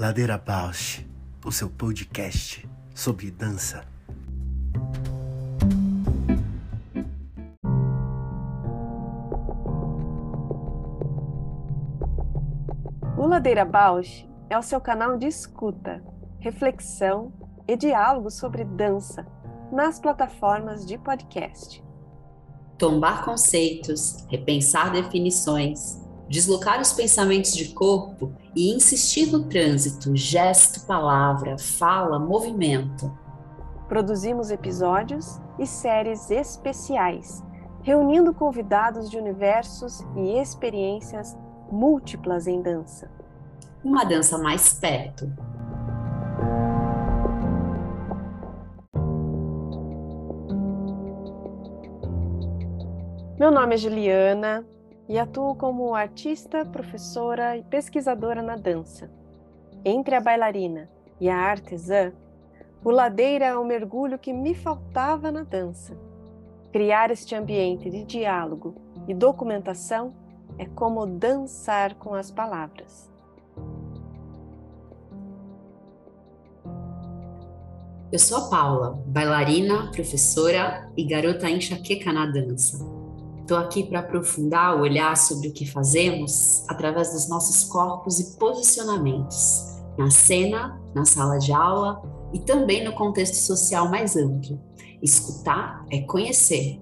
Ladeira Bausch, o seu podcast sobre dança. O Ladeira Bausch é o seu canal de escuta, reflexão e diálogo sobre dança nas plataformas de podcast. Tombar conceitos, repensar definições, deslocar os pensamentos de corpo e insistir no trânsito, gesto, palavra, fala, movimento. Produzimos episódios e séries especiais, reunindo convidados de universos e experiências múltiplas em dança. Uma dança mais perto. Meu nome é Juliana e atuo como artista, professora e pesquisadora na dança. Entre a bailarina e a artesã, o ladeira é o mergulho que me faltava na dança. Criar este ambiente de diálogo e documentação é como dançar com as palavras. Eu sou a Paula, bailarina, professora e garota enxaqueca na dança. Estou aqui para aprofundar o olhar sobre o que fazemos através dos nossos corpos e posicionamentos, na cena, na sala de aula e também no contexto social mais amplo. Escutar é conhecer,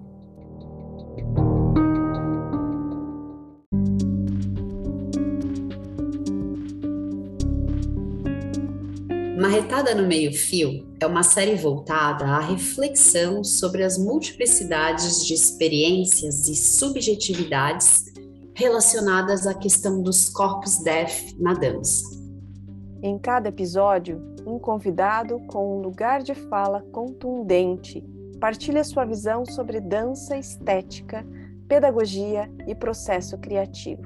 Marretada no Meio-Fio é uma série voltada à reflexão sobre as multiplicidades de experiências e subjetividades relacionadas à questão dos corpos DEF na dança. Em cada episódio, um convidado com um lugar de fala contundente partilha sua visão sobre dança estética, pedagogia e processo criativo.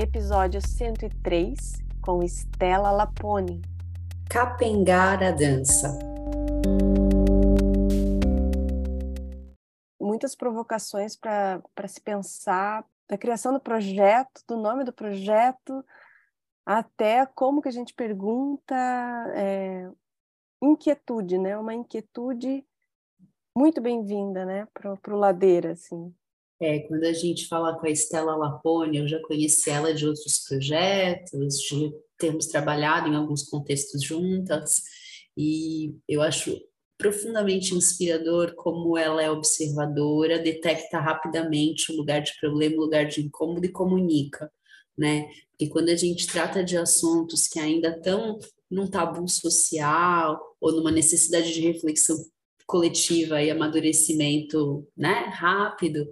Episódio 103 com Estela Lapone. Capengar a dança. Muitas provocações para se pensar da criação do projeto, do nome do projeto, até como que a gente pergunta é, inquietude, né? Uma inquietude muito bem-vinda, né? Para o Ladeira, assim. É, quando a gente fala com a Estela Lapone, eu já conheci ela de outros projetos, de termos trabalhado em alguns contextos juntas, e eu acho profundamente inspirador como ela é observadora, detecta rapidamente o lugar de problema, o lugar de incômodo e comunica, né? Porque quando a gente trata de assuntos que ainda estão num tabu social ou numa necessidade de reflexão coletiva e amadurecimento, né, rápido,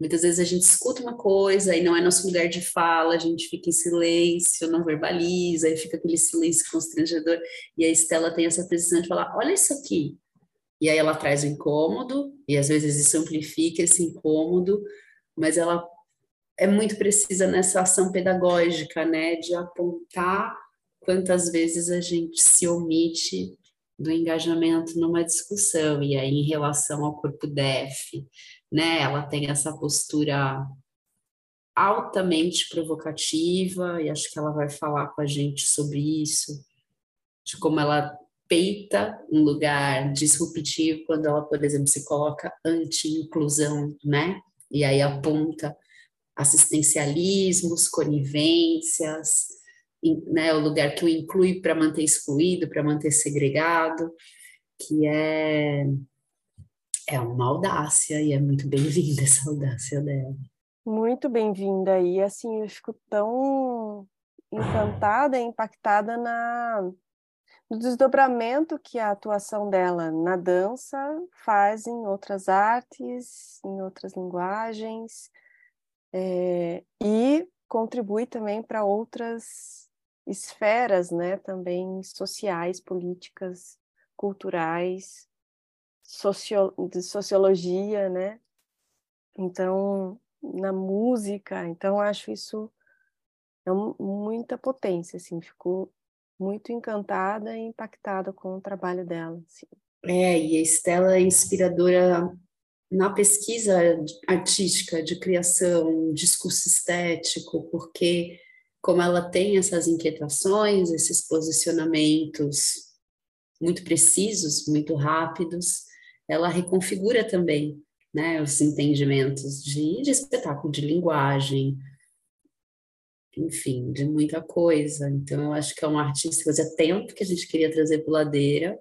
Muitas vezes a gente escuta uma coisa e não é nosso lugar de fala, a gente fica em silêncio, não verbaliza, e fica aquele silêncio constrangedor. E a Estela tem essa precisão de falar: olha isso aqui. E aí ela traz o incômodo, e às vezes isso amplifica esse incômodo, mas ela é muito precisa nessa ação pedagógica, né, de apontar quantas vezes a gente se omite do engajamento numa discussão, e aí em relação ao corpo DEF, né? Ela tem essa postura altamente provocativa e acho que ela vai falar com a gente sobre isso, de como ela peita um lugar disruptivo quando ela, por exemplo, se coloca anti-inclusão, né? E aí aponta assistencialismos, conivências, né, o lugar que o inclui para manter excluído, para manter segregado, que é é uma audácia e é muito bem-vinda essa audácia dela. Muito bem-vinda e assim eu fico tão encantada impactada na no desdobramento que a atuação dela na dança faz em outras artes, em outras linguagens é, e contribui também para outras esferas, né, também sociais, políticas, culturais socio, de sociologia, né? Então, na música, então acho isso é muita potência, assim, ficou muito encantada e impactada com o trabalho dela. Assim. É, e a Estela é inspiradora na pesquisa artística de criação, discurso estético, porque como ela tem essas inquietações, esses posicionamentos muito precisos, muito rápidos, ela reconfigura também né, os entendimentos de, de espetáculo, de linguagem, enfim, de muita coisa. Então, eu acho que é uma artista, fazia tempo que a gente queria trazer para Ladeira.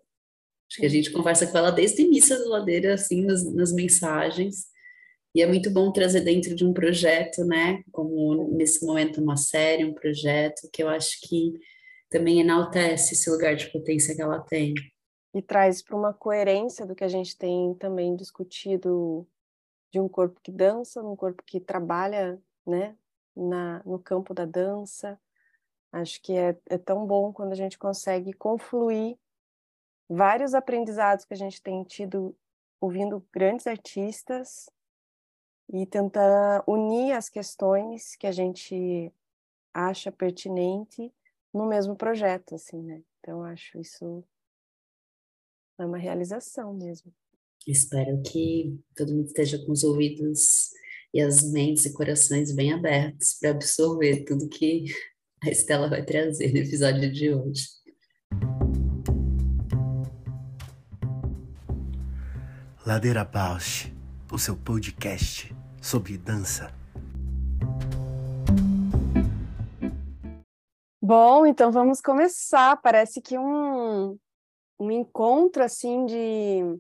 Acho que a gente conversa com ela desde o início da Ladeira, assim, nas, nas mensagens. E é muito bom trazer dentro de um projeto, né? Como nesse momento uma série, um projeto, que eu acho que também enaltece esse lugar de potência que ela tem. E traz para uma coerência do que a gente tem também discutido de um corpo que dança, um corpo que trabalha, né, na, no campo da dança. Acho que é, é tão bom quando a gente consegue confluir vários aprendizados que a gente tem tido ouvindo grandes artistas e tentar unir as questões que a gente acha pertinente no mesmo projeto, assim, né? Então, acho isso é uma realização mesmo. Espero que todo mundo esteja com os ouvidos e as mentes e corações bem abertos para absorver tudo que a Estela vai trazer no episódio de hoje. Ladeira Bausch, o seu podcast sobre dança. Bom, então vamos começar. Parece que um, um encontro assim de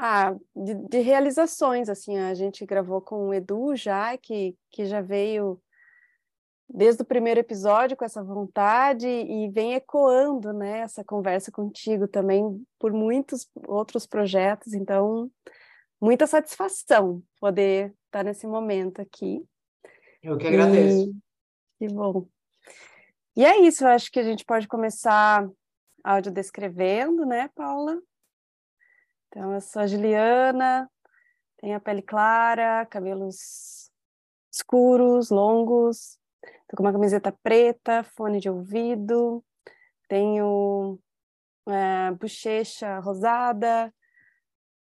ah, de, de, realizações, assim, a gente gravou com o Edu já, que, que já veio desde o primeiro episódio com essa vontade e vem ecoando, né, essa conversa contigo também por muitos outros projetos, então, muita satisfação poder estar nesse momento aqui. Eu que agradeço. E, que bom. E é isso, eu acho que a gente pode começar áudio descrevendo, né, Paula? Então, eu sou a Juliana, tenho a pele clara, cabelos escuros, longos, tô com uma camiseta preta, fone de ouvido, tenho é, bochecha rosada,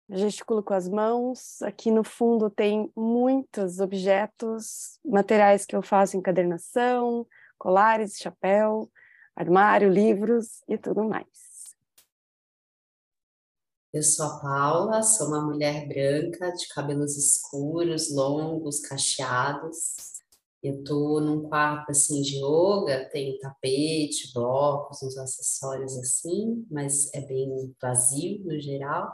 gesticulo com as mãos. Aqui no fundo tem muitos objetos, materiais que eu faço encadernação, colares, chapéu, armário, livros e tudo mais. Eu sou a Paula, sou uma mulher branca de cabelos escuros, longos, cacheados. Eu tô num quarto assim de yoga, tem tapete, blocos, uns acessórios assim, mas é bem vazio no geral.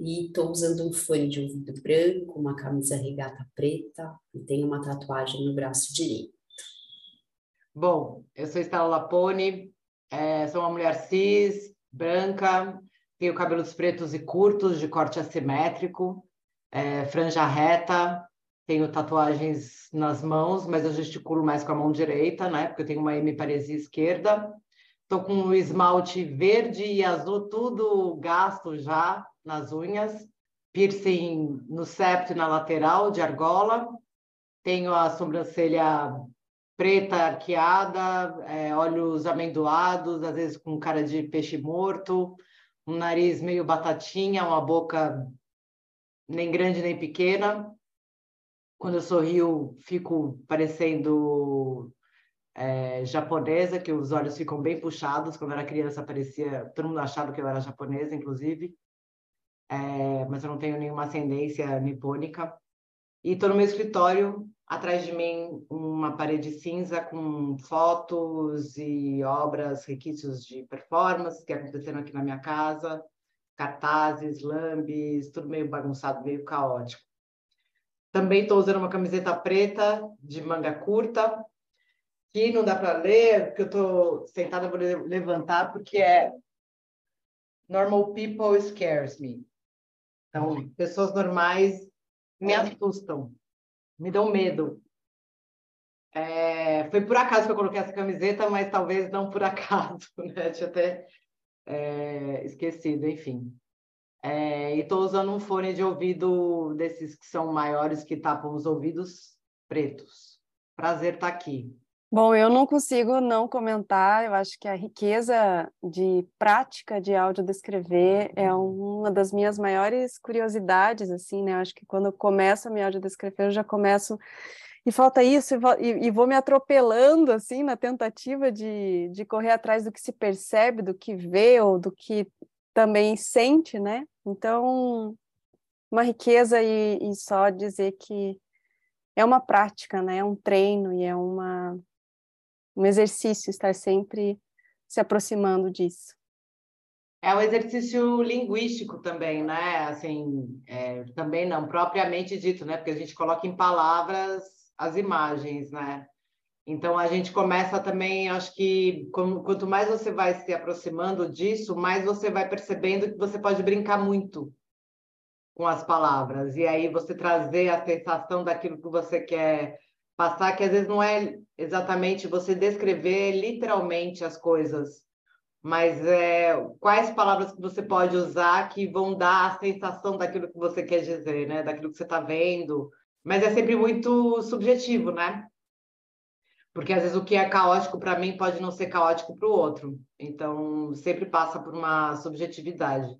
E estou usando um fone de ouvido branco, uma camisa regata preta e tenho uma tatuagem no braço direito. Bom, eu sou Estela Lapone, é, sou uma mulher cis, branca, tenho cabelos pretos e curtos, de corte assimétrico, é, franja reta, tenho tatuagens nas mãos, mas eu gesticulo mais com a mão direita, né? Porque eu tenho uma hemiparesia esquerda. Estou com o esmalte verde e azul, tudo gasto já nas unhas. Piercing no septo e na lateral, de argola. Tenho a sobrancelha preta arqueada, é, olhos amendoados, às vezes com cara de peixe morto um nariz meio batatinha, uma boca nem grande nem pequena. Quando eu sorrio, fico parecendo é, japonesa, que os olhos ficam bem puxados. Quando eu era criança, parecia. Todo mundo achava que eu era japonesa, inclusive. É, mas eu não tenho nenhuma ascendência nipônica. E estou no meu escritório Atrás de mim, uma parede cinza com fotos e obras, requisitos de performance que aconteceram aqui na minha casa, cartazes, lambes, tudo meio bagunçado, meio caótico. Também estou usando uma camiseta preta de manga curta, que não dá para ler, porque eu estou sentada, vou levantar, porque é Normal People Scares Me. Então, pessoas normais me assustam me dão medo. É, foi por acaso que eu coloquei essa camiseta, mas talvez não por acaso, né? Tinha até é, esquecido, enfim. É, e estou usando um fone de ouvido desses que são maiores, que tapam os ouvidos pretos. Prazer estar tá aqui. Bom, eu não consigo não comentar. Eu acho que a riqueza de prática de audiodescrever é uma das minhas maiores curiosidades, assim, né? Eu acho que quando eu começo a me audiodescrever, eu já começo e falta isso, e, e, vou me atropelando, assim, na tentativa de, de correr atrás do que se percebe, do que vê, ou do que também sente, né? Então, uma riqueza e, e só dizer que é uma prática, né? É um treino e é uma um exercício estar sempre se aproximando disso. É um exercício linguístico também, né? Assim, é, também não propriamente dito, né? Porque a gente coloca em palavras as imagens, né? Então a gente começa também, acho que quanto mais você vai se aproximando disso, mais você vai percebendo que você pode brincar muito com as palavras e aí você trazer a sensação daquilo que você quer passar, que às vezes não é exatamente você descrever literalmente as coisas, mas é, quais palavras que você pode usar que vão dar a sensação daquilo que você quer dizer, né? Daquilo que você está vendo. Mas é sempre muito subjetivo, né? Porque às vezes o que é caótico para mim pode não ser caótico para o outro. Então, sempre passa por uma subjetividade.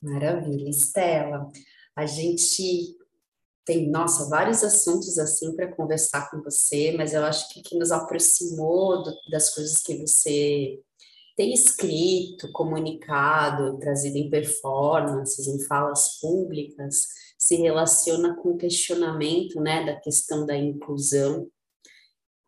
Maravilha, Estela. A gente tem, nossa, vários assuntos assim para conversar com você, mas eu acho que o que nos aproximou do, das coisas que você tem escrito, comunicado, trazido em performances, em falas públicas, se relaciona com o questionamento, né, da questão da inclusão.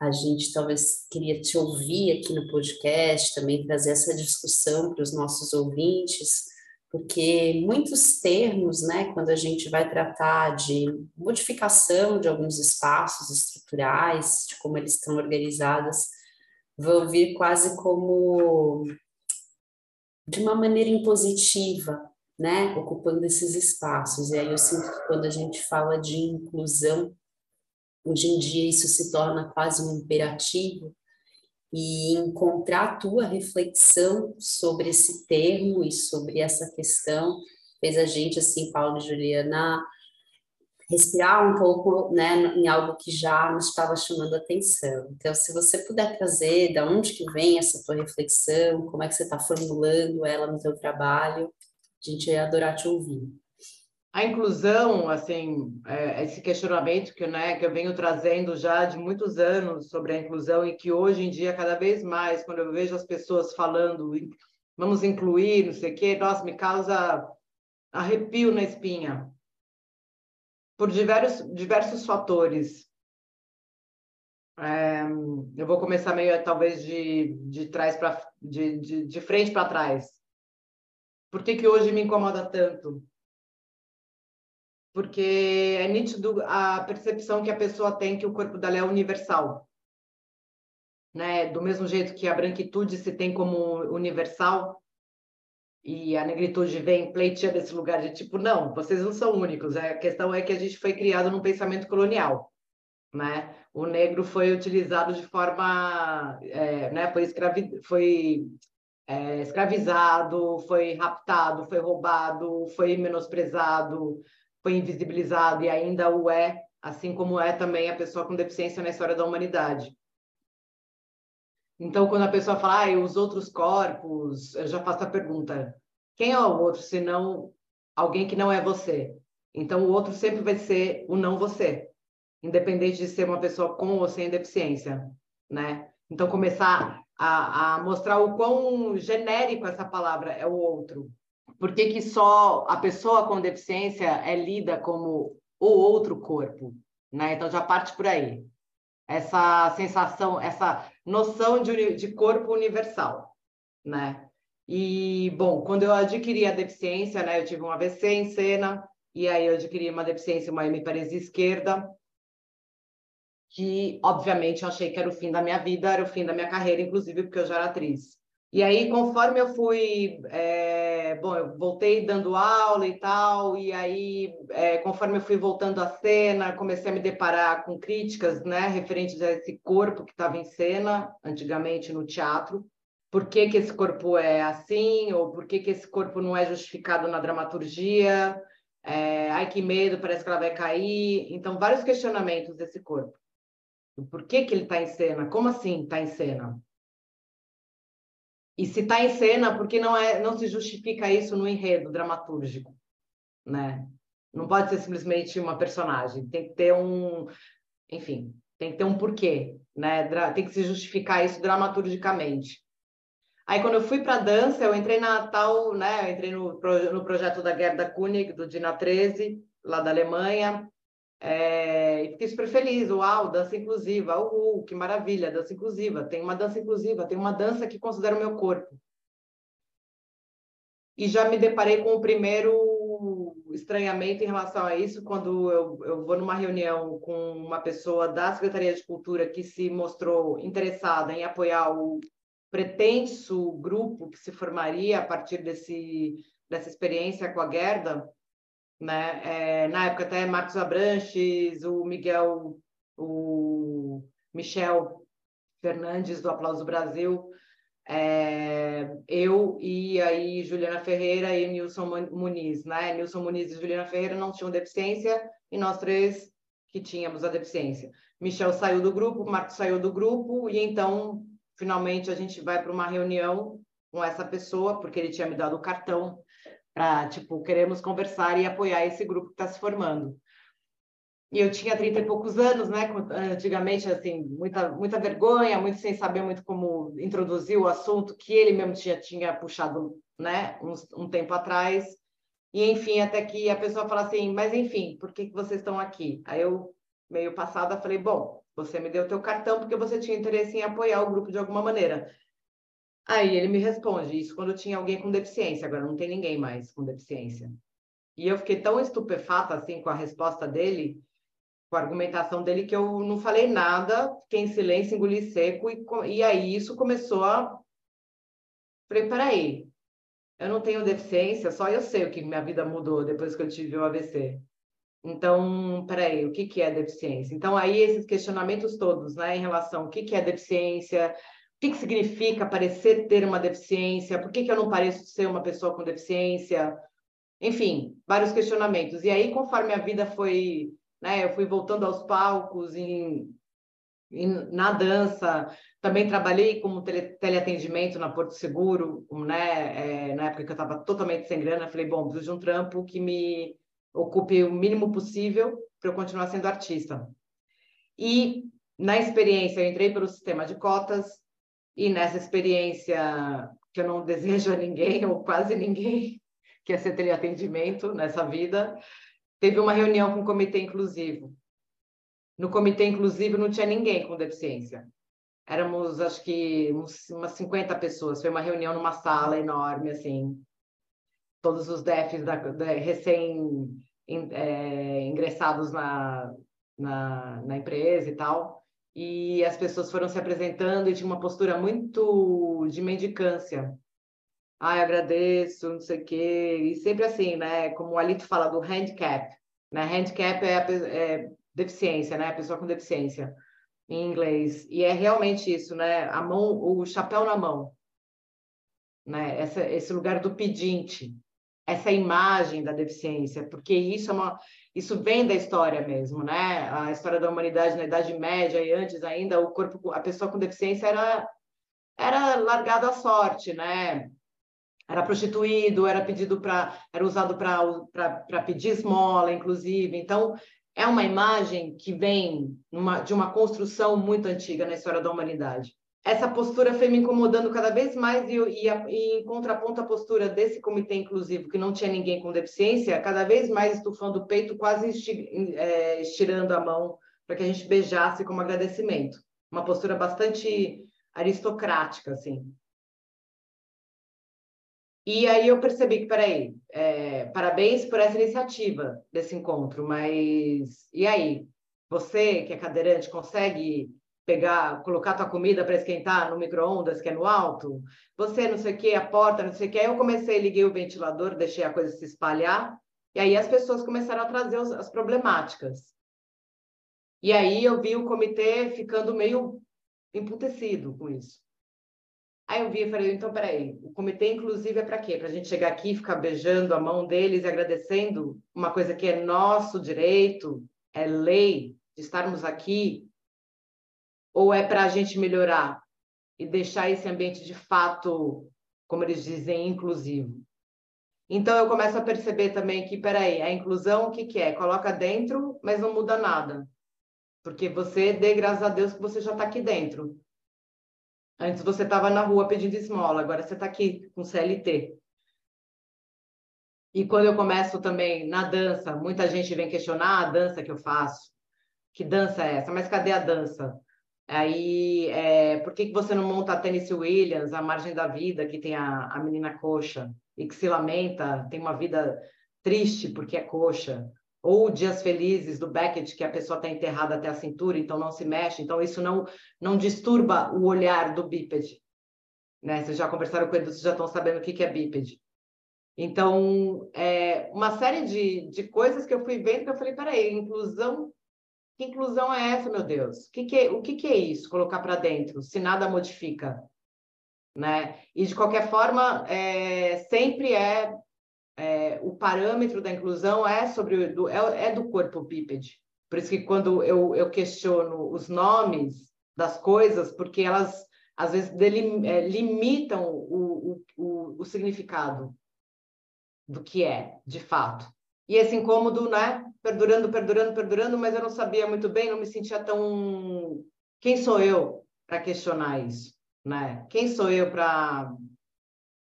A gente talvez queria te ouvir aqui no podcast, também trazer essa discussão para os nossos ouvintes, porque muitos termos, né, quando a gente vai tratar de modificação de alguns espaços estruturais, de como eles estão organizados, vão vir quase como de uma maneira impositiva, né, ocupando esses espaços. E aí eu sinto que quando a gente fala de inclusão, hoje em dia isso se torna quase um imperativo, e encontrar a tua reflexão sobre esse termo e sobre essa questão fez a gente, assim, Paulo e Juliana, respirar um pouco, né, em algo que já nos estava chamando a atenção. Então, se você puder trazer, da onde que vem essa tua reflexão, como é que você está formulando ela no teu trabalho, a gente ia adorar te ouvir. A inclusão, assim, é, esse questionamento que, né, que eu venho trazendo já de muitos anos sobre a inclusão e que hoje em dia, cada vez mais, quando eu vejo as pessoas falando, vamos incluir, não sei o quê, nossa, me causa arrepio na espinha. Por diversos, diversos fatores. É, eu vou começar meio, talvez, de, de trás para de, de, de frente para trás. Por que, que hoje me incomoda tanto? Porque é nítido a percepção que a pessoa tem que o corpo dela é universal. Né? Do mesmo jeito que a branquitude se tem como universal e a negritude vem pleiteando esse lugar de tipo, não, vocês não são únicos. A questão é que a gente foi criado num pensamento colonial. Né? O negro foi utilizado de forma, é, né? foi, escravi... foi é, escravizado, foi raptado, foi roubado, foi menosprezado, foi invisibilizado e ainda o é, assim como é também a pessoa com deficiência na história da humanidade. Então, quando a pessoa fala, ah, os outros corpos, eu já faço a pergunta: quem é o outro, se não alguém que não é você? Então, o outro sempre vai ser o não você, independente de ser uma pessoa com ou sem deficiência, né? Então, começar a, a mostrar o quão genérico essa palavra é o outro, por que, que só a pessoa com deficiência é lida como o outro corpo? Né? Então já parte por aí. Essa sensação, essa noção de, de corpo universal. Né? E, bom, quando eu adquiri a deficiência, né, eu tive um AVC em cena, e aí eu adquiri uma deficiência, uma hemiparesia esquerda, que, obviamente, eu achei que era o fim da minha vida, era o fim da minha carreira, inclusive porque eu já era atriz. E aí, conforme eu fui, é, bom, eu voltei dando aula e tal, e aí, é, conforme eu fui voltando à cena, comecei a me deparar com críticas, né, referentes a esse corpo que estava em cena, antigamente no teatro. Por que, que esse corpo é assim, ou por que, que esse corpo não é justificado na dramaturgia? É, ai, que medo, parece que ela vai cair. Então, vários questionamentos desse corpo. Por que, que ele está em cena? Como assim está em cena? E se está em cena, por que não, é, não se justifica isso no enredo dramatúrgico? Né? Não pode ser simplesmente uma personagem, tem que ter um, enfim, tem que ter um porquê, né? Tem que se justificar isso dramaturgicamente. Aí quando eu fui para dança, eu entrei na tal, né? Eu entrei no, no projeto da Gerda Kunig, do Dina 13, lá da Alemanha, é, e fiquei super feliz. Uau, dança inclusiva, uhul, que maravilha, dança inclusiva. Tem uma dança inclusiva, tem uma dança que considera o meu corpo. E já me deparei com o primeiro estranhamento em relação a isso quando eu, eu vou numa reunião com uma pessoa da Secretaria de Cultura que se mostrou interessada em apoiar o pretenso grupo que se formaria a partir desse, dessa experiência com a Gerda, né? É, na época até Marcos Abranches, o Miguel, o Michel Fernandes do Aplauso Brasil, é, eu e aí Juliana Ferreira e Nilson Muniz, né? Nilson Muniz e Juliana Ferreira não tinham deficiência e nós três que tínhamos a deficiência. Michel saiu do grupo, Marcos saiu do grupo e então finalmente a gente vai para uma reunião com essa pessoa porque ele tinha me dado o cartão para, tipo, queremos conversar e apoiar esse grupo que está se formando. E eu tinha 30 e poucos anos, né? Antigamente, assim, muita, muita vergonha, muito sem saber muito como introduzir o assunto que ele mesmo tinha, tinha puxado, né? Um, um tempo atrás. E, enfim, até que a pessoa fala assim, mas, enfim, por que, que vocês estão aqui? Aí eu, meio passada, falei, bom, você me deu teu cartão porque você tinha interesse em apoiar o grupo de alguma maneira. Aí ele me responde, isso quando tinha alguém com deficiência, agora não tem ninguém mais com deficiência. E eu fiquei tão estupefata assim com a resposta dele, com a argumentação dele, que eu não falei nada, fiquei em silêncio, engoli seco, e, e aí isso começou a. Falei, peraí, eu não tenho deficiência, só eu sei o que minha vida mudou depois que eu tive o AVC. Então, peraí, o que, que é deficiência? Então, aí esses questionamentos todos, né, em relação ao que, que é deficiência, que, que significa parecer ter uma deficiência, por que, que eu não pareço ser uma pessoa com deficiência, enfim, vários questionamentos. E aí, conforme a vida foi, né, eu fui voltando aos palcos, em, em na dança, também trabalhei como tele, teleatendimento na Porto Seguro, né, é, na época que eu estava totalmente sem grana, falei, bom, preciso de um trampo que me ocupe o mínimo possível para eu continuar sendo artista. E na experiência, eu entrei pelo sistema de cotas, e nessa experiência que eu não desejo a ninguém, ou quase ninguém, que é ser teleatendimento nessa vida, teve uma reunião com o comitê inclusivo. No comitê inclusivo não tinha ninguém com deficiência. Éramos, acho que, uns, umas 50 pessoas. Foi uma reunião numa sala enorme, assim. Todos os DEFs da, da, recém é, na, na, na empresa e tal e as pessoas foram se apresentando e tinha uma postura muito de mendicância. Ai, agradeço, não sei o quê. E sempre assim, né? Como o Alito fala do handicap. Né? Handicap é, a, é deficiência, né? A pessoa com deficiência, em inglês. E é realmente isso, né? A mão, o chapéu na mão. Né? Essa, esse lugar do pedinte. Essa imagem da deficiência. Porque isso é uma isso vem da história mesmo, né? A história da humanidade na Idade Média e antes ainda, o corpo, a pessoa com deficiência era era largado à sorte, né? Era prostituído, era pedido para, era usado para pedir esmola, inclusive. Então, é uma imagem que vem numa, de uma construção muito antiga na história da humanidade essa postura foi me incomodando cada vez mais e, e, e, em contraponto à postura desse comitê inclusivo, que não tinha ninguém com deficiência, cada vez mais estufando o peito, quase é, estirando a mão para que a gente beijasse como agradecimento. Uma postura bastante aristocrática, assim. E aí eu percebi que, peraí, é, parabéns por essa iniciativa desse encontro, mas e aí? Você, que é cadeirante, consegue pegar, colocar tua comida para esquentar no micro-ondas, que é no alto, você não sei o que, a porta, não sei o que. Aí eu comecei, liguei o ventilador, deixei a coisa se espalhar, e aí as pessoas começaram a trazer os, as problemáticas. E aí eu vi o comitê ficando meio emputecido com isso. Aí eu vi e falei, então, peraí, o comitê, inclusive, é para quê? Para a gente chegar aqui ficar beijando a mão deles e agradecendo uma coisa que é nosso direito, é lei, de estarmos aqui Ou é para a gente melhorar e deixar esse ambiente de fato, como eles dizem, inclusivo? Então eu começo a perceber também que, peraí, a inclusão o que, que é? Coloca dentro, mas não muda nada. Porque você dê graças a Deus que você já está aqui dentro. Antes você estava na rua pedindo esmola, agora você está aqui com CLT. E quando eu começo também na dança, muita gente vem questionar a dança que eu faço. Que dança é essa? Mas cadê a dança? Aí, é, por que, que você não monta a Tennessee Williams, a margem da vida, que tem a, a menina coxa, e que se lamenta, tem uma vida triste porque é coxa? ou dias felizes do Beckett, que a pessoa está enterrada até a cintura, então não se mexe, então isso não, não disturba o olhar do bípede. Né? Vocês já conversaram com ele, vocês já estão sabendo o que, que é bípede. Então, é, uma série de, de coisas que eu fui vendo que eu falei, peraí, inclusão, que inclusão é essa, meu Deus? Que, que, é, o que, que é isso, colocar para dentro, se nada modifica? Né? E, de qualquer forma, é, sempre é é, o parâmetro da inclusão é sobre do, é, é, do corpo bípede. Por isso que quando eu, eu questiono os nomes das coisas, porque elas às vezes delim, é, limitam o, o, o, o significado do que é, de fato. E esse incômodo, né, perdurando, perdurando, perdurando, mas eu não sabia muito bem, não me sentia tão. Quem sou eu para questionar isso? Né? Quem sou eu para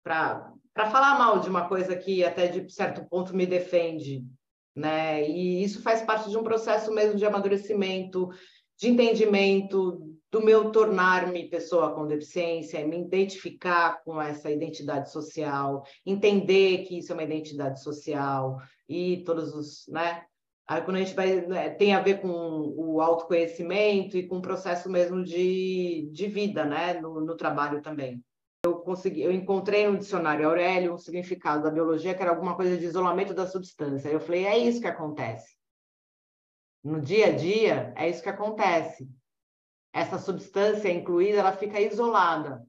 para falar mal de uma coisa que até de certo ponto me defende, né? E isso faz parte de um processo mesmo de amadurecimento, de entendimento do meu tornar-me pessoa com deficiência, me identificar com essa identidade social, entender que isso é uma identidade social e todos os, né? Aí quando a gente vai, né, tem a ver com o autoconhecimento e com o processo mesmo de, de vida, né, no, no trabalho também eu consegui, eu encontrei no dicionário Aurélio um significado da biologia que era alguma coisa de isolamento da substância. Eu falei, é isso que acontece. No dia a dia, é isso que acontece. Essa substância incluída, ela fica isolada.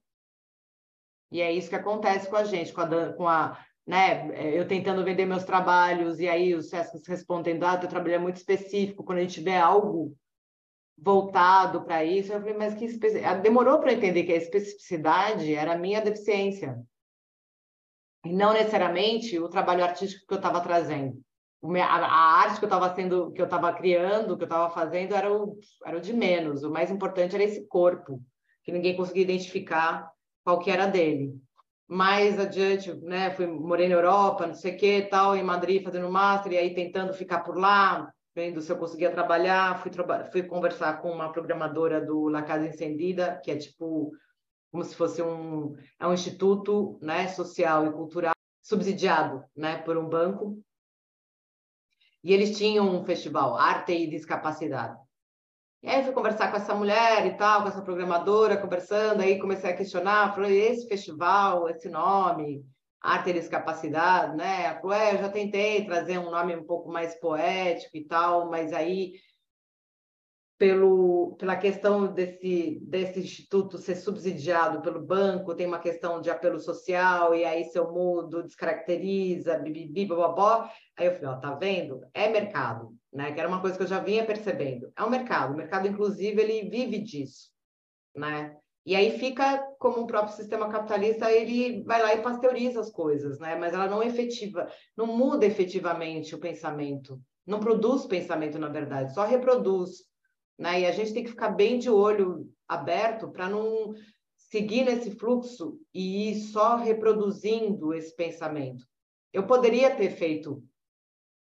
E é isso que acontece com a gente, com a, com a né, eu tentando vender meus trabalhos, e aí os SESCs respondendo, ah, teu trabalho é muito específico, quando a gente vê algo voltado para isso. Eu falei, mas que especi... Ah, demorou para entender que a especificidade era a minha deficiência. E não necessariamente o trabalho artístico que eu estava trazendo. A arte que eu estava sendo, que eu estava criando, que eu estava fazendo era o, era o de menos. O mais importante era esse corpo, que ninguém conseguia identificar qual que era dele. Mais adiante, né, fui morei na Europa, não sei o que, tal, em Madrid fazendo master e aí tentando ficar por lá, vendo se eu conseguia trabalhar, fui, traba fui conversar com uma programadora do La Casa Incendida, que é tipo como se fosse um, é um instituto né, social e cultural subsidiado né, por um banco. E eles tinham um festival, Arte e Discapacidade. E aí fui conversar com essa mulher e tal, com essa programadora, conversando, aí comecei a questionar, falei, esse festival, esse nome, arte e discapacidade, né? Ela falou, é, eu já tentei trazer um nome um pouco mais poético e tal, mas aí pelo, pela questão desse, desse instituto ser subsidiado pelo banco, tem uma questão de apelo social, e aí se eu mudo, descaracteriza, bibibi, bababó. Aí eu falei, ó, tá vendo? É mercado, né? Que era uma coisa que eu já vinha percebendo. É um mercado. O mercado, inclusive, ele vive disso, né? E aí fica como o próprio sistema capitalista, ele vai lá e pasteuriza as coisas, né? Mas ela não efetiva, não muda efetivamente o pensamento, não produz pensamento, na verdade, só reproduz, né? E a gente tem que ficar bem de olho aberto para não seguir nesse fluxo e ir só reproduzindo esse pensamento. Eu poderia ter feito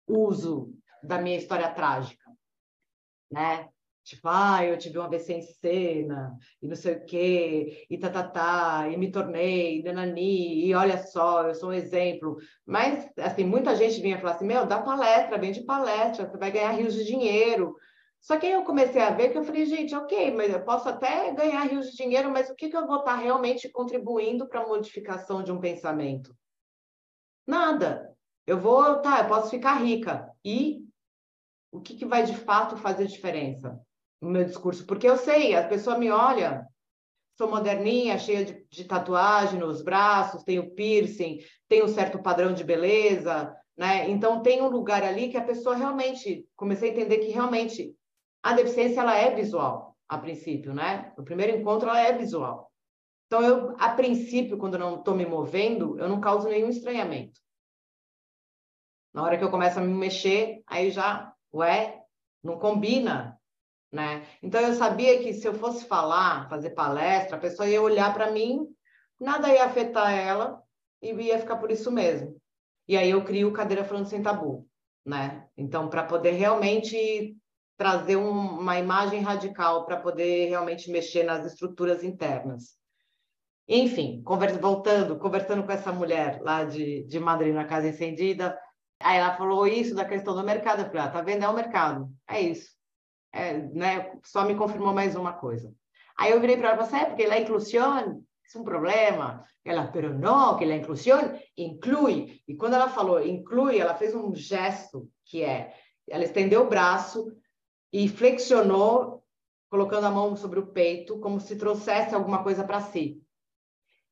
uso da minha história trágica, né? Tipo, ah, eu tive uma AVC em cena, e não sei o quê, e tá, tá, tá, e me tornei, nanani, e olha só, eu sou um exemplo. Mas, assim, muita gente vinha falar assim, meu, dá palestra, vende palestra, você vai ganhar rios de dinheiro. Só que aí eu comecei a ver que eu falei, gente, ok, mas eu posso até ganhar rios de dinheiro, mas o que, que eu vou estar realmente contribuindo para a modificação de um pensamento? Nada. Eu vou, tá, eu posso ficar rica. E o que, que vai de fato fazer diferença? no meu discurso, porque eu sei, a pessoa me olha, sou moderninha, cheia de, de tatuagem nos braços, tenho piercing, tenho um certo padrão de beleza, né? Então tem um lugar ali que a pessoa realmente, comecei a entender que realmente a deficiência ela é visual. a princípio, né? O primeiro encontro ela é visual. Então, eu, a princípio, quando não estou me movendo, eu não causo nenhum estranhamento. Na hora que eu começo a me mexer, aí já, ué, não combina, né? Então, eu sabia que se eu fosse falar, fazer palestra, a pessoa ia olhar para mim, nada ia afetar ela e ia ficar por isso mesmo. E aí eu crio Cadeira Falando Sem Tabu, né? Então, para poder realmente trazer um, uma imagem radical, para poder realmente mexer nas estruturas internas. Enfim, conversa, voltando, conversando com essa mulher lá de, de Madrid, na Casa Incendida, aí ela falou isso da questão do mercado. Eu falei, ah, tá vendo? É o mercado. É isso. É, né? Só me confirmou mais uma coisa. Aí eu virei para ela e falei, é porque a inclusão é um problema. Ela, pero não, que a inclusão inclui. E quando ela falou inclui, ela fez um gesto que é, ela estendeu o braço e flexionou, colocando a mão sobre o peito, como se trouxesse alguma coisa para si.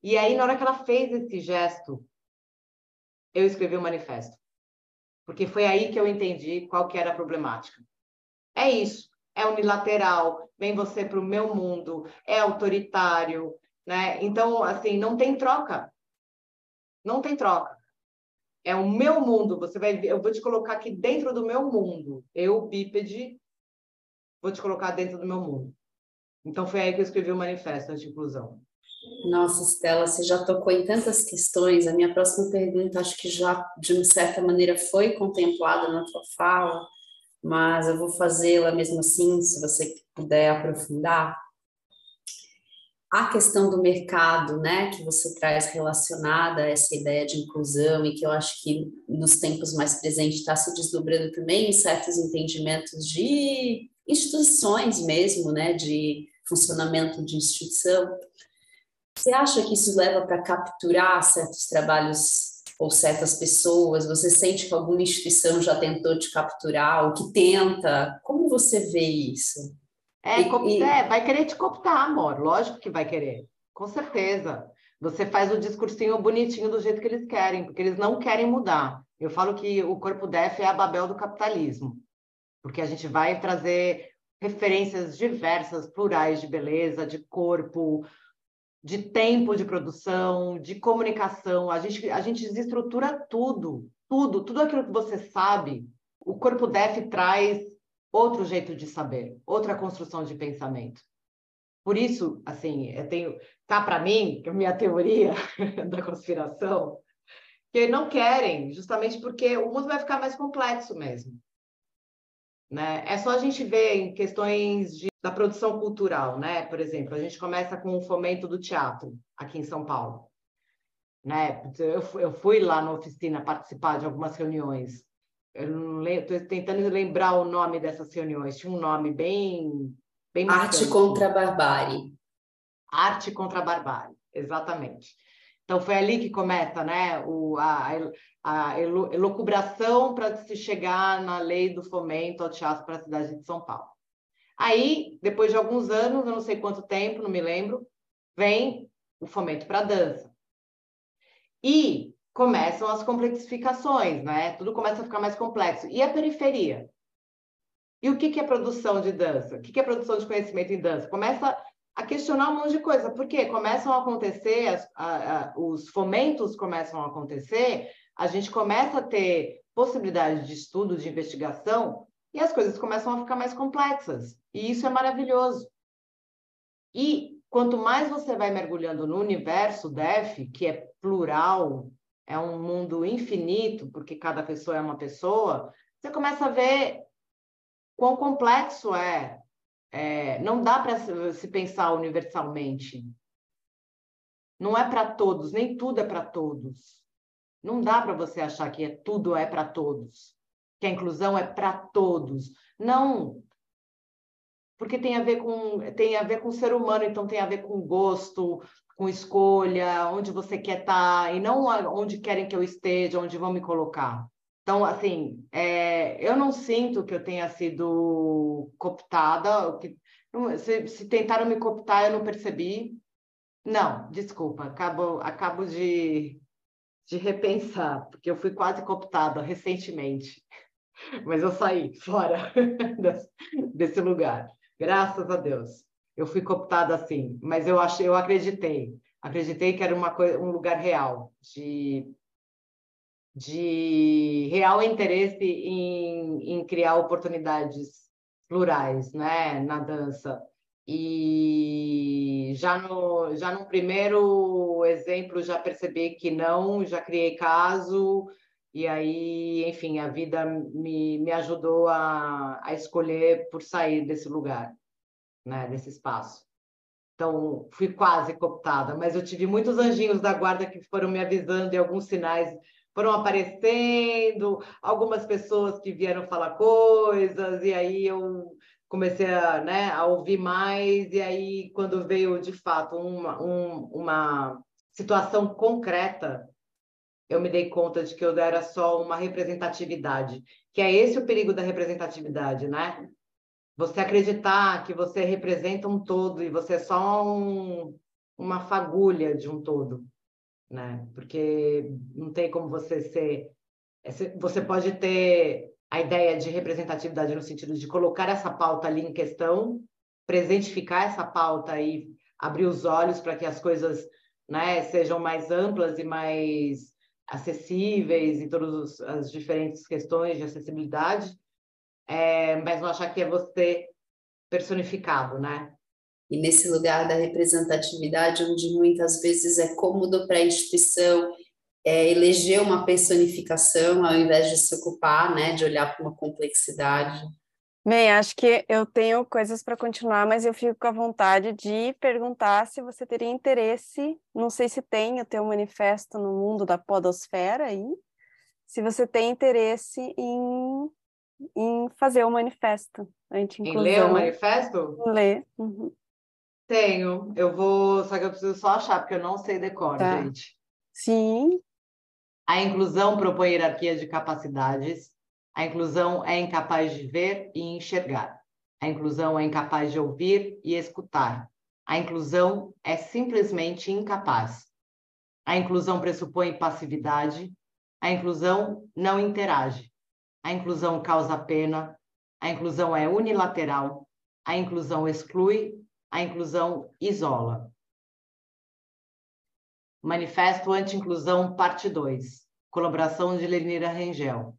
E aí, na hora que ela fez esse gesto, eu escrevi o um manifesto. Porque foi aí que eu entendi qual que era a problemática. É isso, é unilateral, vem você para o meu mundo, é autoritário, né? Então, assim, não tem troca. Não tem troca. É o meu mundo, você vai eu vou te colocar aqui dentro do meu mundo. Eu, bípede, vou te colocar dentro do meu mundo. Então foi aí que eu escrevi o manifesto de inclusão. Nossa, Estela, você já tocou em tantas questões. A minha próxima pergunta, acho que já, de uma certa maneira, foi contemplada na tua fala, mas eu vou fazê-la mesmo assim, se você puder aprofundar. A questão do mercado, né, que você traz relacionada a essa ideia de inclusão e que eu acho que nos tempos mais presentes está se desdobrando também em certos entendimentos de instituições mesmo, né, de funcionamento de instituição. Você acha que isso leva para capturar certos trabalhos ou certas pessoas? Você sente que alguma instituição já tentou te capturar ou que tenta? Como você vê isso? É, e, é, vai querer te cooptar, amor. Lógico que vai querer. Com certeza. Você faz o discursinho bonitinho do jeito que eles querem, porque eles não querem mudar. Eu falo que o corpo DEF é a Babel do capitalismo, porque a gente vai trazer referências diversas, plurais de beleza, de corpo, de tempo de produção, de comunicação. A gente, a gente desestrutura tudo, tudo, tudo aquilo que você sabe. O corpo DEF traz outro jeito de saber, outra construção de pensamento. Por isso, assim, eu tenho, tá para mim, é minha teoria da conspiração, que não querem, justamente porque o mundo vai ficar mais complexo mesmo. Né? É só a gente ver em questões de, da produção cultural, né? Por exemplo, a gente começa com o fomento do teatro aqui em São Paulo. Né? Eu, eu fui lá na oficina participar de algumas reuniões. Eu estou tentando lembrar o nome dessas reuniões. Tinha um nome bem, bem Arte contra a barbárie. Arte contra a barbárie, exatamente. Então foi ali que começa, né, o, a, a elucubração para se chegar na lei do fomento ao teatro para a cidade de São Paulo. Aí, depois de alguns anos, eu não sei quanto tempo, não me lembro, vem o fomento para a dança. E começam as complexificações, né? Tudo começa a ficar mais complexo. E a periferia? E o que, que é produção de dança? O que, que é produção de conhecimento em dança? Começa a questionar um monte de coisa, porque começam a acontecer, as, a, a, os fomentos começam a acontecer, a gente começa a ter possibilidade de estudo, de investigação, e as coisas começam a ficar mais complexas. E isso é maravilhoso. E quanto mais você vai mergulhando no universo DEF, que é plural, é um mundo infinito, porque cada pessoa é uma pessoa, você começa a ver quão complexo é é, não dá para se pensar universalmente. Não é para todos, nem tudo é para todos. Não dá para você achar que é, tudo é para todos, que a inclusão é para todos. Não, porque tem a ver com tem a ver com o ser humano, então tem a ver com gosto, com escolha, onde você quer estar tá, e não onde querem que eu esteja, onde vão me colocar. Então, assim, é, eu não sinto que eu tenha sido cooptada. Que, se, se, tentaram me cooptar, eu não percebi. Não, desculpa, acabo, acabo de, de repensar, porque eu fui quase cooptada recentemente. Mas eu saí fora desse lugar. Graças a Deus. Eu fui cooptada assim, mas eu achei, eu acreditei. Acreditei que era uma coisa, um lugar real, de, de real interesse em, em criar oportunidades plurais, né, na dança. E já no, já no primeiro exemplo já percebi que não, já criei caso, e aí, enfim, a vida me, me ajudou a, a escolher por sair desse lugar, né, desse espaço. Então, fui quase cooptada, mas eu tive muitos anjinhos da guarda que foram me avisando e alguns sinais foram aparecendo, algumas pessoas que vieram falar coisas, e aí eu comecei a, né, a ouvir mais, e aí quando veio de fato uma, um, uma situação concreta, eu me dei conta de que eu era só uma representatividade, que é esse o perigo da representatividade, né? Você acreditar que você representa um todo e você é só um, uma fagulha de um todo, né? Porque não tem como você ser. Você pode ter a ideia de representatividade no sentido de colocar essa pauta ali em questão, presentificar essa pauta e abrir os olhos para que as coisas né, sejam mais amplas e mais acessíveis em todas as diferentes questões de acessibilidade, é, mas não achar que é você personificado, né? E nesse lugar da representatividade, onde muitas vezes é cômodo para a instituição é, eleger uma personificação ao invés de se ocupar, né, de olhar para uma complexidade. Bem, acho que eu tenho coisas para continuar, mas eu fico com a vontade de perguntar se você teria interesse, não sei se tem o teu manifesto no mundo da podosfera aí, se você tem interesse em, em fazer o manifesto anti-inclusão. Em ler o manifesto? Ler. Uhum. Tenho, eu vou, só que eu preciso só achar, porque eu não sei decor, tá. gente. Sim, a inclusão propõe hierarquia de capacidades. A inclusão é incapaz de ver e enxergar. A inclusão é incapaz de ouvir e escutar. A inclusão é simplesmente incapaz. A inclusão pressupõe passividade. A inclusão não interage. A inclusão causa pena. A inclusão é unilateral. A inclusão exclui. A inclusão isola. Manifesto Anti-Inclusão, parte 2. Colaboração de Lenira Rengel.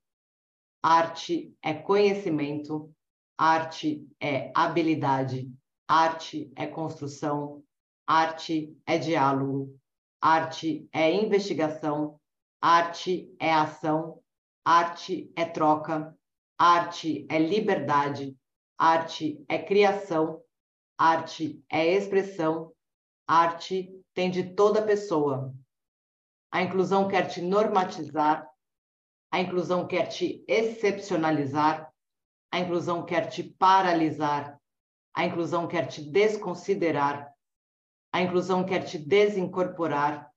Arte é conhecimento, arte é habilidade, arte é construção, arte é diálogo, arte é investigação, arte é ação, arte é troca, arte é liberdade, arte é criação, arte é expressão, arte tem de toda pessoa. A inclusão quer te normatizar, a inclusão quer te excepcionalizar, a inclusão quer te paralisar, a inclusão quer te desconsiderar, a inclusão quer te desincorporar,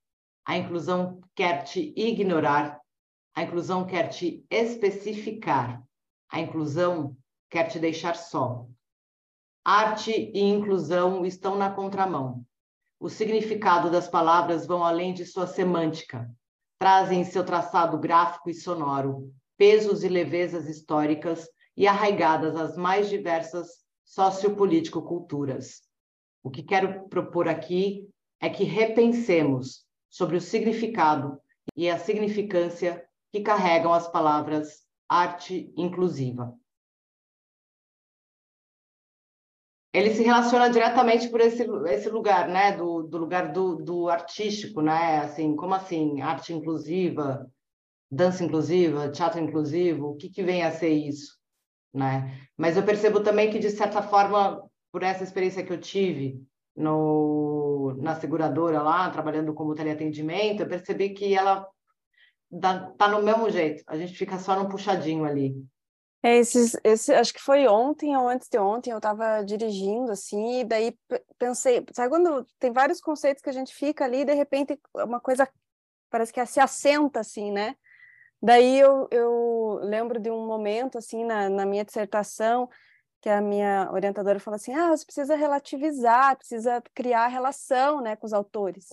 a inclusão quer te ignorar, a inclusão quer te especificar, a inclusão quer te deixar só. Arte e inclusão estão na contramão. O significado das palavras vão além de sua semântica. Trazem em seu traçado gráfico e sonoro pesos e levezas históricas e arraigadas às mais diversas sociopolítico-culturas. O que quero propor aqui é que repensemos sobre o significado e a significância que carregam as palavras arte inclusiva. Ele se relaciona diretamente por esse, esse lugar, né, do, do lugar do, do artístico, né, assim, como assim, arte inclusiva, dança inclusiva, teatro inclusivo, o que, que vem a ser isso, né? Mas eu percebo também que, de certa forma, por essa experiência que eu tive no, na seguradora lá, trabalhando como teleatendimento, eu percebi que ela dá, tá no mesmo jeito, a gente fica só no puxadinho ali, é, esses, esse, acho que foi ontem ou antes de ontem, eu estava dirigindo, assim, e daí pensei, sabe quando tem vários conceitos que a gente fica ali, e de repente uma coisa parece que se assenta, assim, né? Daí eu, eu lembro de um momento, assim, na, na minha dissertação, que a minha orientadora falou assim, ah, você precisa relativizar, precisa criar relação, né, com os autores.